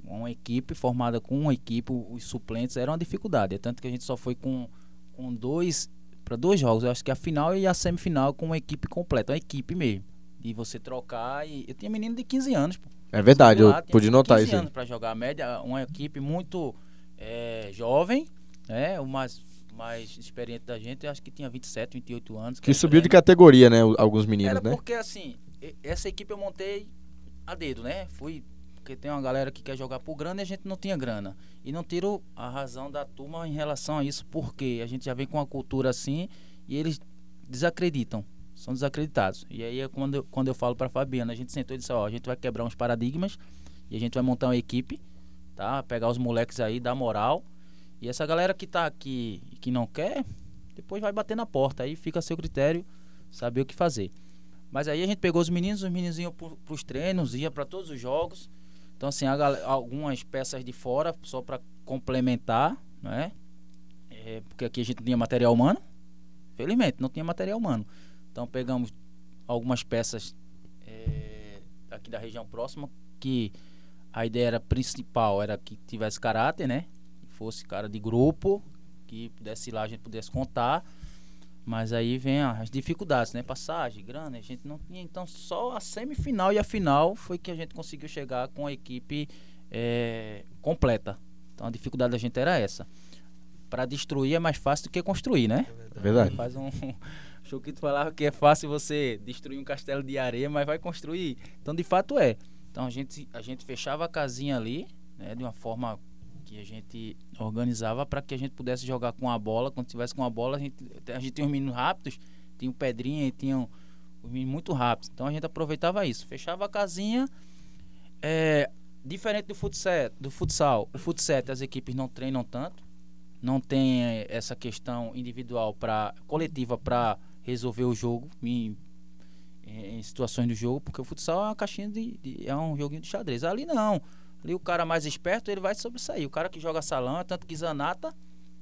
Uma equipe formada com uma equipe, os suplentes era uma dificuldade. Tanto que a gente só foi com, com dois para dois jogos. Eu acho que a final e a semifinal com uma equipe completa, uma equipe mesmo. De você trocar e. Eu tinha menino de 15 anos, pô. É verdade, eu Lá, tinha pude notar 15 isso anos para jogar a média, uma equipe muito eh, jovem, né? O mais, mais experiente da gente, eu acho que tinha 27, 28 anos. Que subiu de grande. categoria, né? Alguns meninos, Era né? porque assim, essa equipe eu montei a dedo, né? Fui porque tem uma galera que quer jogar por grana e a gente não tinha grana. E não tiro a razão da turma em relação a isso, porque a gente já vem com uma cultura assim e eles desacreditam, são desacreditados. E aí é quando eu, quando eu falo para Fabiana, a gente sentou e disse, ó, a gente vai quebrar uns paradigmas e a gente vai montar uma equipe, tá? Pegar os moleques aí, dar moral. E essa galera que tá aqui e que não quer, depois vai bater na porta, aí fica a seu critério saber o que fazer. Mas aí a gente pegou os meninos, os meninos iam pro, pros treinos, ia para todos os jogos. Então assim, algumas peças de fora só para complementar, né? É, porque aqui a gente não tinha material humano. Felizmente, não tinha material humano. Então pegamos algumas peças é, aqui da região próxima que a ideia era principal era que tivesse caráter, né? Fosse cara de grupo, que pudesse ir lá, a gente pudesse contar. Mas aí vem as dificuldades, né? Passagem, grana, a gente não tinha. Então só a semifinal e a final foi que a gente conseguiu chegar com a equipe é, completa. Então a dificuldade da gente era essa. Para destruir é mais fácil do que construir, né? É verdade. Faz um. O Choquito falava que é fácil você destruir um castelo de areia, mas vai construir. Então, de fato, é. Então, a gente, a gente fechava a casinha ali, né, de uma forma que a gente organizava para que a gente pudesse jogar com a bola. Quando tivesse com a bola, a gente, a gente tinha os meninos rápidos, tinha o Pedrinha e tinha os meninos muito rápidos. Então, a gente aproveitava isso. Fechava a casinha. É, diferente do futsal, do futsal, o futsal as equipes não treinam tanto não tem eh, essa questão individual para coletiva para resolver o jogo em, em situações do jogo, porque o futsal é uma caixinha de, de- é um joguinho de xadrez. Ali não. Ali o cara mais esperto, ele vai sobressair. O cara que joga salão, é tanto que Zanata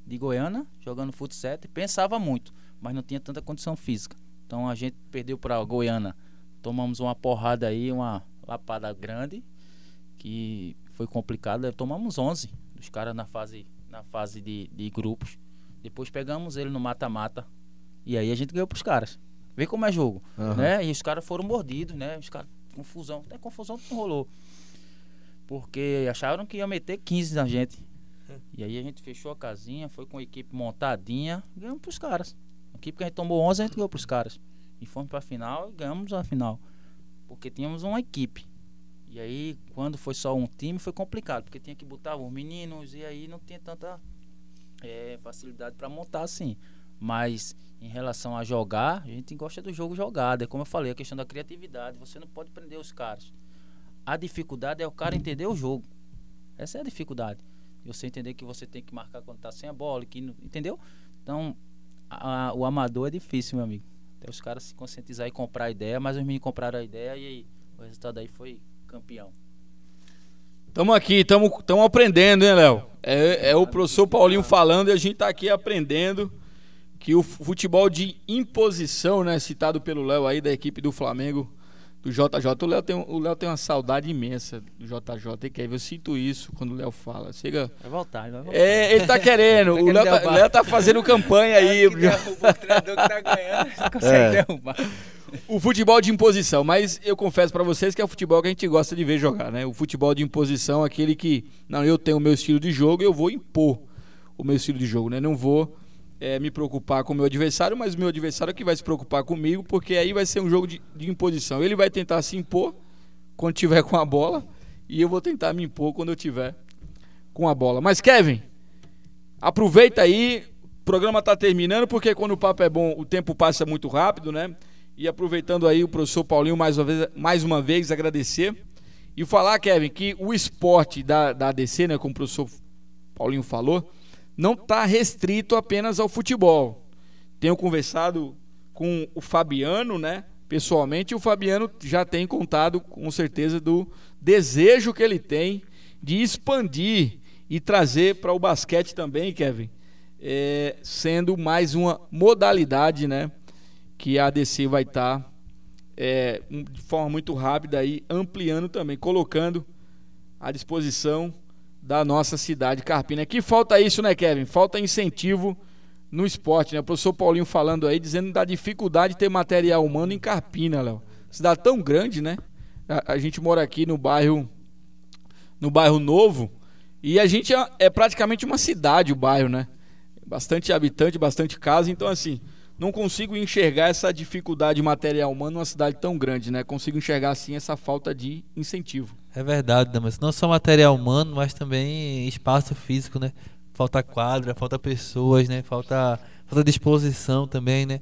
de Goiânia, jogando futsal, pensava muito, mas não tinha tanta condição física. Então a gente perdeu para Goiânia. Tomamos uma porrada aí, uma lapada grande, que foi complicada. Tomamos 11 dos caras na fase na fase de, de grupos. Depois pegamos ele no mata-mata. E aí a gente ganhou pros caras. Vê como é jogo. Aham. Né? E os caras foram mordidos, né? Os caras, confusão. Até confusão não rolou. Porque acharam que ia meter 15 na gente. E aí a gente fechou a casinha, foi com a equipe montadinha, ganhamos pros caras. A equipe que a gente tomou 11, a gente ganhou pros caras. E fomos pra final e ganhamos a final. Porque tínhamos uma equipe. E aí, quando foi só um time, foi complicado, porque tinha que botar os meninos e aí não tinha tanta eh, facilidade para montar assim. Mas em relação a jogar, a gente gosta do jogo jogado. É como eu falei, a questão da criatividade. Você não pode prender os caras. A dificuldade é o cara entender o jogo. Essa é a dificuldade. Você entender que você tem que marcar quando tá sem a bola, que entendeu? Então, a- a- o amador é difícil, meu amigo. Até os caras se conscientizar e comprar a ideia, mas os meninos compraram a ideia e aí o resultado aí foi campeão. Tamo aqui, tamo, tamo aprendendo, hein, Léo? É, é o professor Paulinho falando e a gente tá aqui aprendendo que o futebol de imposição, né, citado pelo Léo aí da equipe do Flamengo, do JJ. O Léo tem, o Léo tem uma saudade imensa do JJ, e Kevin, eu sinto isso quando o Léo fala. Chega. Vai voltar, vai voltar. É, ele tá querendo. O Léo tá. Léo tá fazendo campanha aí. que derruba o treinador que tá ganhando, você consegue É. derrubar. O futebol de imposição, mas eu confesso pra vocês que é o futebol que a gente gosta de ver jogar, né? O futebol de imposição, aquele que, não, eu tenho o meu estilo de jogo, eu vou impor o meu estilo de jogo, né? Não vou eh, me preocupar com o meu adversário, mas o meu adversário é que vai se preocupar comigo, porque aí vai ser um jogo de, de imposição. Ele vai tentar se impor quando tiver com a bola e eu vou tentar me impor quando eu tiver com a bola. Mas Kevin, aproveita aí, o programa tá terminando, porque quando o papo é bom, o tempo passa muito rápido, né? E aproveitando aí o professor Paulinho mais uma vez, mais uma vez agradecer e falar, Kevin, que o esporte da, da ADC, né, como o professor Paulinho falou, não está restrito apenas ao futebol. Tenho conversado com o Fabiano, né, pessoalmente, o Fabiano já tem contado com certeza do desejo que ele tem de expandir e trazer para o basquete também, Kevin, é, sendo mais uma modalidade, né? Que a ADC vai estar tá, é, de forma muito rápida aí ampliando também, colocando à disposição da nossa cidade Carpina. Que falta isso, né, Kevin? Falta incentivo no esporte, né? O professor Paulinho falando aí, dizendo da dificuldade de ter material humano em Carpina, Léo. Cidade tão grande, né? A, a, gente mora aqui no bairro no bairro Novo e a gente é, é praticamente uma cidade o bairro, né? Bastante habitante, bastante casa, então assim, não consigo enxergar essa dificuldade material humano numa cidade tão grande, né? Consigo enxergar assim essa falta de incentivo. É verdade, Damas. Não só material humano, mas também espaço físico, né? Falta quadra, falta pessoas, né? Falta, falta disposição também, né?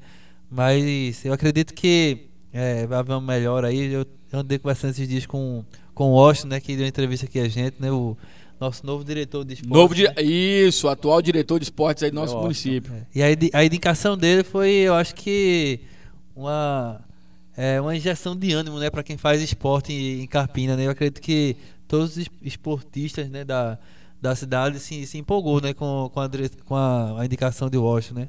Mas eu acredito que é, vai haver uma melhor aí. Eu, eu andei conversando esses dias com, com o Austin, né? Que deu uma entrevista aqui a gente, né? O nosso novo diretor de esportes. Novo di né? Isso, atual diretor de esportes aí do nosso é município. É. E a, a indicação dele foi, eu acho que, uma é uma injeção de ânimo, né, para quem faz esporte em, Carpina, né? Eu acredito que todos os esportistas, né, da, da cidade se, se empolgou, né, com, com, a, com a, a indicação de Washington, né?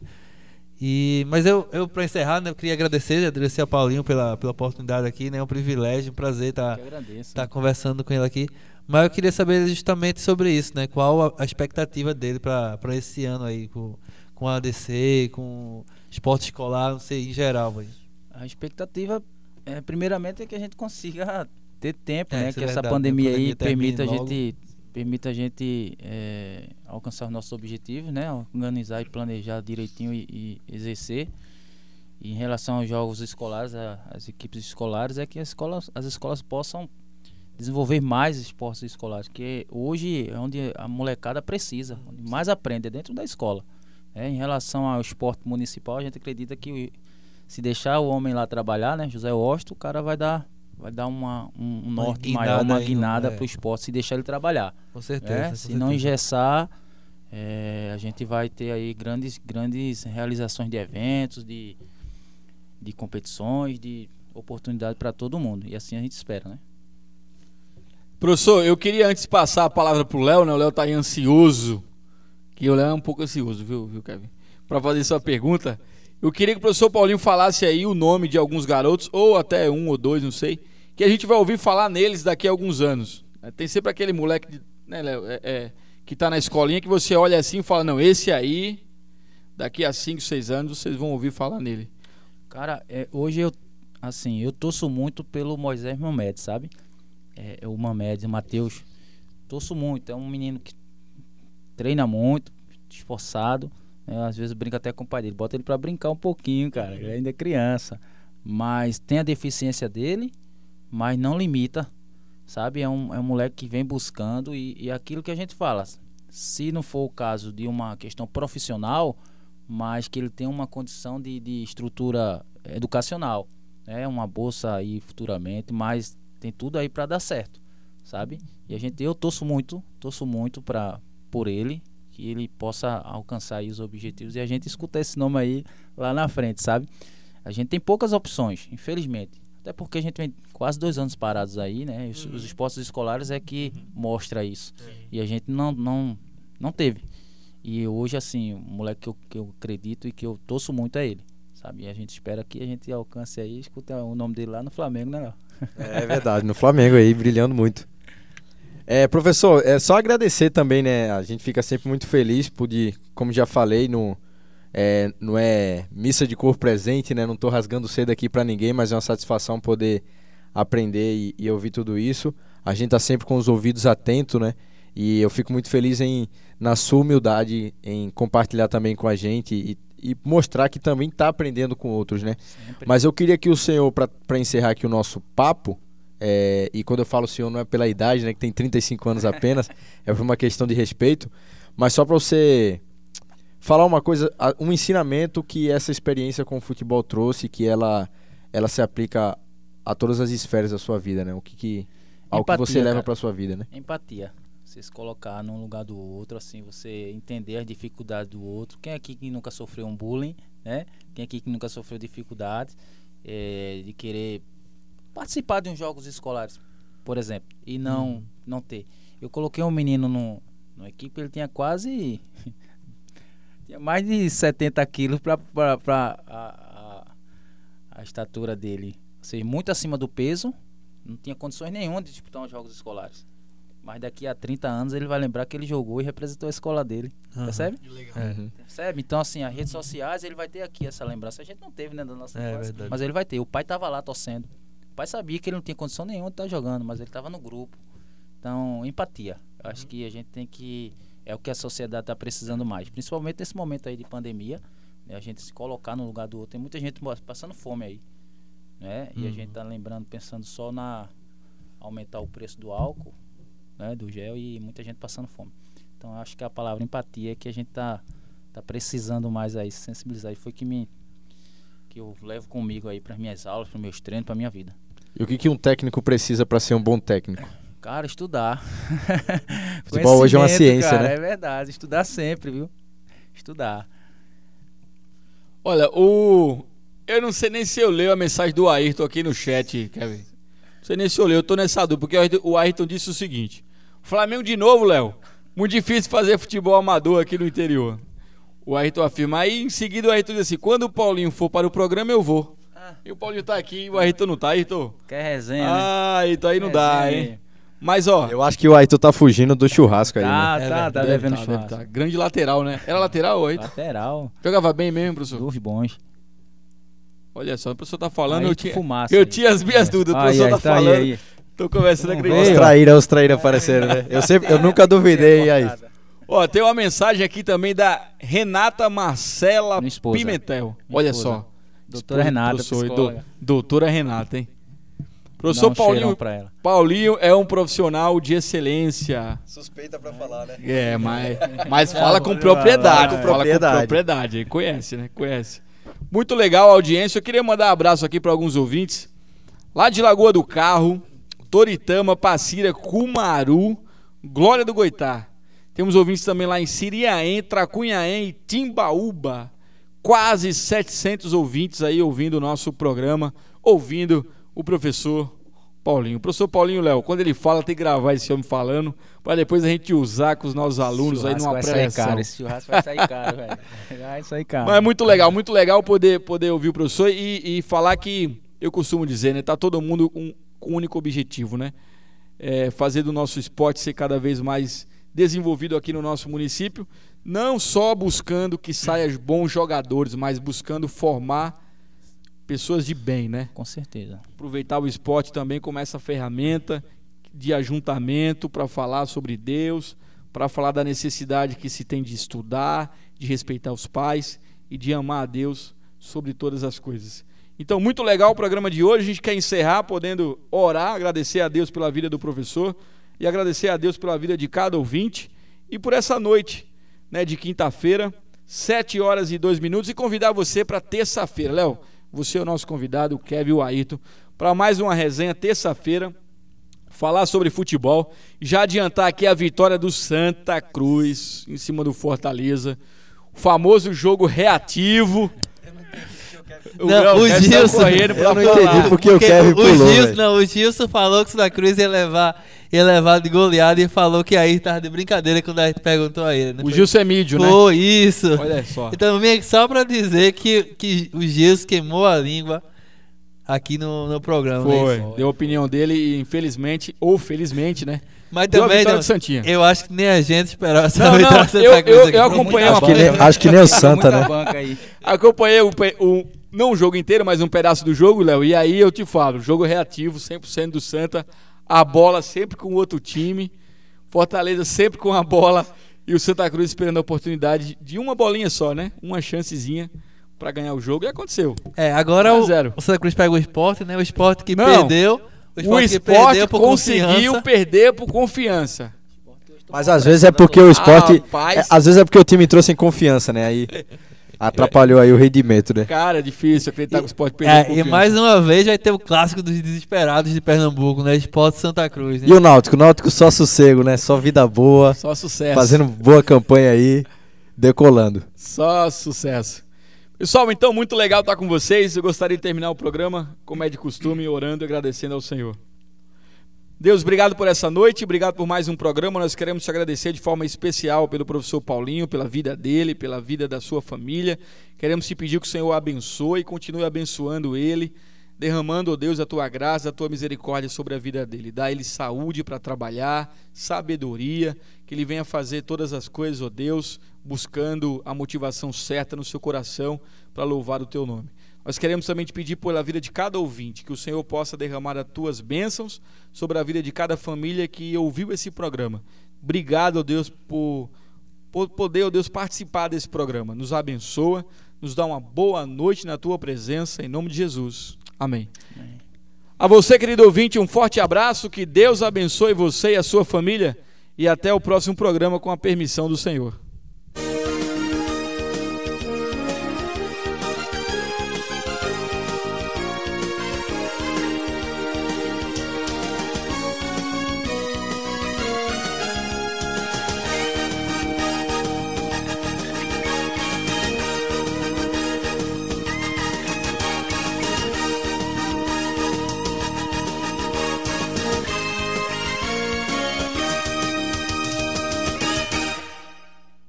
E, mas eu, eu para encerrar, né, eu queria agradecer, agradecer ao Paulinho pela, pela oportunidade aqui, né? É um privilégio, um prazer estar tá, tá conversando com ele aqui. Mas eu queria saber justamente sobre isso, né? Qual a, a expectativa dele para esse ano aí, com, com a ADC, com esporte escolar, não sei, em geral. Mas... A expectativa, é, primeiramente, é que a gente consiga ter tempo, é, né? Que é essa pandemia, pandemia aí permita a gente, permita a gente é, alcançar os nossos objetivos, né? Organizar e planejar direitinho e, e exercer. E em relação aos jogos escolares, as equipes escolares, é que as escolas, as escolas possam desenvolver mais esportes escolares, que hoje é onde a molecada precisa, onde mais aprende é dentro da escola. É, em relação ao esporte municipal, a gente acredita que se deixar o homem lá trabalhar, né, José Osto, o cara vai dar vai dar uma, um, um norte maior, uma guinada para o esporte se deixar ele trabalhar. Com certeza. É? Com se certeza. não engessar, é, a gente vai ter aí grandes, grandes realizações de eventos, de, de competições, de oportunidade para todo mundo. E assim a gente espera, né? Professor, eu queria antes passar a palavra para o Léo, né? O Léo está aí ansioso, que o Léo é um pouco ansioso, viu, viu Kevin? Para fazer sua pergunta. Eu queria que o professor Paulinho falasse aí o nome de alguns garotos, ou até um ou dois, não sei, que a gente vai ouvir falar neles daqui a alguns anos. É, tem sempre aquele moleque, né, Léo, é, é, que está na escolinha que você olha assim e fala, não, esse aí, daqui a 5, 6 anos, vocês vão ouvir falar nele. Cara, é, hoje eu, assim, eu torço muito pelo Moisés Mamed, sabe? É, é o Mamed, o Matheus. Torço muito, é um menino que treina muito, esforçado, né? Às vezes brinca até com o pai dele. Bota ele para brincar um pouquinho, cara. Ele ainda é criança. Mas tem a deficiência dele, mas não limita. Sabe? É um, é um moleque que vem buscando. E, e aquilo que a gente fala. Se não for o caso de uma questão profissional, mas que ele tem uma condição de, de estrutura educacional. Né? Uma bolsa aí futuramente, mas tem tudo aí para dar certo, sabe? E a gente, eu torço muito, torço muito para por ele, que ele possa alcançar os objetivos e a gente escuta esse nome aí lá na frente, sabe? A gente tem poucas opções, infelizmente. Até porque a gente vem quase dois anos parados aí, né? Os, uhum. os esportes escolares é que uhum. mostra isso. Uhum. E a gente não, não, não teve. E hoje, assim, o moleque que eu, que eu acredito e que eu torço muito é ele. Sabe? E a gente espera que a gente alcance aí, escute o nome dele lá no Flamengo, né? É verdade, no Flamengo aí, brilhando muito. É, professor, é só agradecer também, né? A gente fica sempre muito feliz por, de, como já falei, no, é, não é missa de cor presente, né? Não estou rasgando cedo aqui para ninguém, mas é uma satisfação poder aprender e, e, ouvir tudo isso. A gente tá sempre com os ouvidos atentos, né? E eu fico muito feliz em, na sua humildade, em compartilhar também com a gente e, e mostrar que também está aprendendo com outros, né? Sempre. Mas eu queria que o senhor, para encerrar aqui o nosso papo, é, e quando eu falo senhor, não é pela idade, né? Que tem 35 anos apenas, é por uma questão de respeito. Mas só para você falar uma coisa, um ensinamento que essa experiência com o futebol trouxe, que ela, ela se aplica a todas as esferas da sua vida, né? O que, que ao que você leva para sua vida, né? Empatia. Você se colocar num lugar do outro, assim, você entender as dificuldades do outro. Quem aqui que nunca sofreu um bullying, né? Quem aqui que nunca sofreu dificuldades é, de querer participar de uns jogos escolares, por exemplo, e não, uhum. não ter. Eu coloquei um menino no, na equipe, ele tinha quase. tinha mais de 70 quilos para a, a, a estatura dele. Ou seja, muito acima do peso. Não tinha condições nenhuma de disputar os jogos escolares. Mas daqui a 30 anos ele vai lembrar que ele jogou e representou a escola dele. Aham. Percebe? É. Percebe? Então, assim, as redes sociais, ele vai ter aqui essa lembrança. A gente não teve, né, da nossa É infância. Mas ele vai ter. O pai tava lá torcendo. O pai sabia que ele não tinha condição nenhuma de estar jogando, mas ele tava no grupo. Então, empatia. Eu acho que a gente tem que. É o que a sociedade está precisando mais. Principalmente nesse momento aí de pandemia. né, a gente se colocar no lugar do outro. Tem muita gente passando fome aí. Né? E a Uhum. gente tá lembrando, pensando só na aumentar o preço do álcool, né, do gel e muita gente passando fome. Então acho que a palavra empatia é que a gente tá, tá precisando mais aí, se sensibilizar. E foi que me que eu levo comigo aí para minhas aulas, para meus treinos, para minha vida. E o que, que um técnico precisa para ser um bom técnico? Cara, estudar. Futebol hoje é uma ciência, cara, né? É verdade, estudar sempre, viu? Estudar. Olha, o. Eu não sei nem se eu leio a mensagem do Ayrton aqui no chat, Kevin. Não sei nem se eu leio, eu tô nessa dúvida, porque o Ayrton- o Ayrton disse o seguinte: Flamengo de novo, Léo. Muito difícil fazer futebol amador aqui no interior. O Ayrton afirma. Aí em seguida o Ayrton diz assim: quando o Paulinho for para o programa, eu vou. E o Paulinho tá aqui e o Ayrton não tá, Ayrton. Quer resenha, né? Ah, Ayrton aí não dá, hein? Mas ó. Eu acho que o Aito tá fugindo do churrasco aí, né? Tá, É tá, tá deve devendo tá, deve churrasco. tá. Grande lateral, né? Era lateral, Ayrton? Lateral, Jogava bem mesmo, professor? dos bons. Olha só, o professor tá falando, eu Ayrton tinha, fumaça eu aí. tinha as minhas dúvidas, o professor aí, tá tá aí, falando, aí. tô conversando Não aqui. veio. Os traíra, os traíra apareceram, né? Eu, sempre, eu nunca duvidei, aí? Ó, tem uma mensagem aqui também da Renata Marcela. Pimentel. Minha Olha esposa. só. Doutora Renata, professor, e do- psicóloga. doutora Renata, hein? Professor um Paulinho, pra ela. Paulinho é um profissional de excelência. Suspeita pra falar, né? É, mas, mas fala com propriedade. com Fala com propriedade. propriedade. Ele Conhece, né? Conhece. Muito legal a audiência. Eu queria mandar um abraço aqui para alguns ouvintes. Lá de Lagoa do Carro, Toritama, Passira, Cumaru, Glória do Goitá. Temos ouvintes também lá em Siriaém, Tracunhaém e Timbaúba. Quase 700 ouvintes aí ouvindo o nosso programa, ouvindo o professor Paulinho. O professor Paulinho, Léo, quando ele fala, tem que gravar esse homem falando, para depois a gente usar com os nossos alunos aí numa vai sair pré-eleção. caro, esse churrasco vai sair caro, velho. Vai sair caro. Mas é muito legal, muito legal poder, poder ouvir o professor e, e falar que eu costumo dizer, né? Tá todo mundo com, com um único objetivo, né? É fazer do nosso esporte ser cada vez mais desenvolvido aqui no nosso município, não só buscando que saiam bons jogadores, mas buscando formar pessoas de bem, né? Com certeza. aproveitar o esporte também como essa ferramenta de ajuntamento para falar sobre Deus, para falar da necessidade que se tem de estudar, de respeitar os pais e de amar a Deus sobre todas as coisas. Então, muito legal o programa de hoje. A gente quer encerrar podendo orar, agradecer a Deus pela vida do professor e agradecer a Deus pela vida de cada ouvinte e por essa noite, né, de quinta-feira, 7 horas e 2 minutos e convidar você para terça-feira. Léo, você é o nosso convidado, o Kevin e o Ayrton, para mais uma resenha terça-feira, falar sobre futebol. Já adiantar aqui a vitória do Santa Cruz em cima do Fortaleza. O famoso jogo reativo. Não, Léo o saiu Gilson- correndo pra Eu não falar. entendi porque o Kevin o, pulou, Gilson, velho. não, o Gilson falou que o Santa Cruz ia levar, levar de goleada e falou que aí tava de brincadeira quando a gente perguntou a ele. Né? O Gilson é mídio, né? Foi isso. Olha só. Então, vim aqui só pra dizer que, que o Gilson queimou a língua aqui no, no programa. né? Foi, deu a opinião dele e infelizmente, ou felizmente, né? Mas Deu a também, não, do Santinha. eu acho que nem a gente esperava essa Não, não, vitória do Santa eu- eu- eu acompanhei Acho uma que, nem, acho que nem o Santa, né? Acompanhei o, o- não o jogo inteiro, mas um pedaço do jogo, Léo. E aí eu te falo, jogo reativo, 100% do Santa, a bola sempre com o outro time, Fortaleza sempre com a bola e o Santa Cruz esperando a oportunidade de uma bolinha só, né? Uma chancezinha pra ganhar o jogo e aconteceu. É, agora o, zero. o Santa Cruz pega o esporte, né? O esporte que Não. perdeu. O O esporte, que esporte perdeu por conseguiu confiança. perder por confiança. Mas às vezes é porque o esporte. Rapaz. é, às vezes é porque o time entrou sem confiança, né? Aí atrapalhou aí o rendimento, né? Cara, é difícil acreditar que o esporte perdeu É, e mais uma vez vai ter o clássico dos desesperados de Pernambuco, né? Esporte Santa Cruz, né? E o Náutico? O Náutico só sossego, né? Só vida boa, Só sucesso. fazendo boa campanha aí, decolando. Só sucesso. Pessoal, então, muito legal estar com vocês. Eu gostaria de terminar o programa, como é de costume, orando e agradecendo ao Senhor. Deus, obrigado por essa noite, obrigado por mais um programa. Nós queremos te agradecer de forma especial pelo professor Paulinho, pela vida dele, pela vida da sua família. Queremos te pedir que o Senhor abençoe e continue abençoando ele, derramando, oh Deus, a tua graça, a tua misericórdia sobre a vida dele. Dá ele saúde para trabalhar, sabedoria, que ele venha fazer todas as coisas, ó oh Deus, buscando a motivação certa no seu coração para louvar o teu nome. Nós queremos também te pedir pela vida de cada ouvinte, que o Senhor possa derramar as tuas bênçãos sobre a vida de cada família que ouviu esse programa. Obrigado, ó Deus, por, por poder, ó Deus, participar desse programa. Nos abençoa, nos dá uma boa noite na tua presença, em nome de Jesus. Amém. Amém. A você, querido ouvinte, um forte abraço, que Deus abençoe você e a sua família, e até o próximo programa com a permissão do Senhor.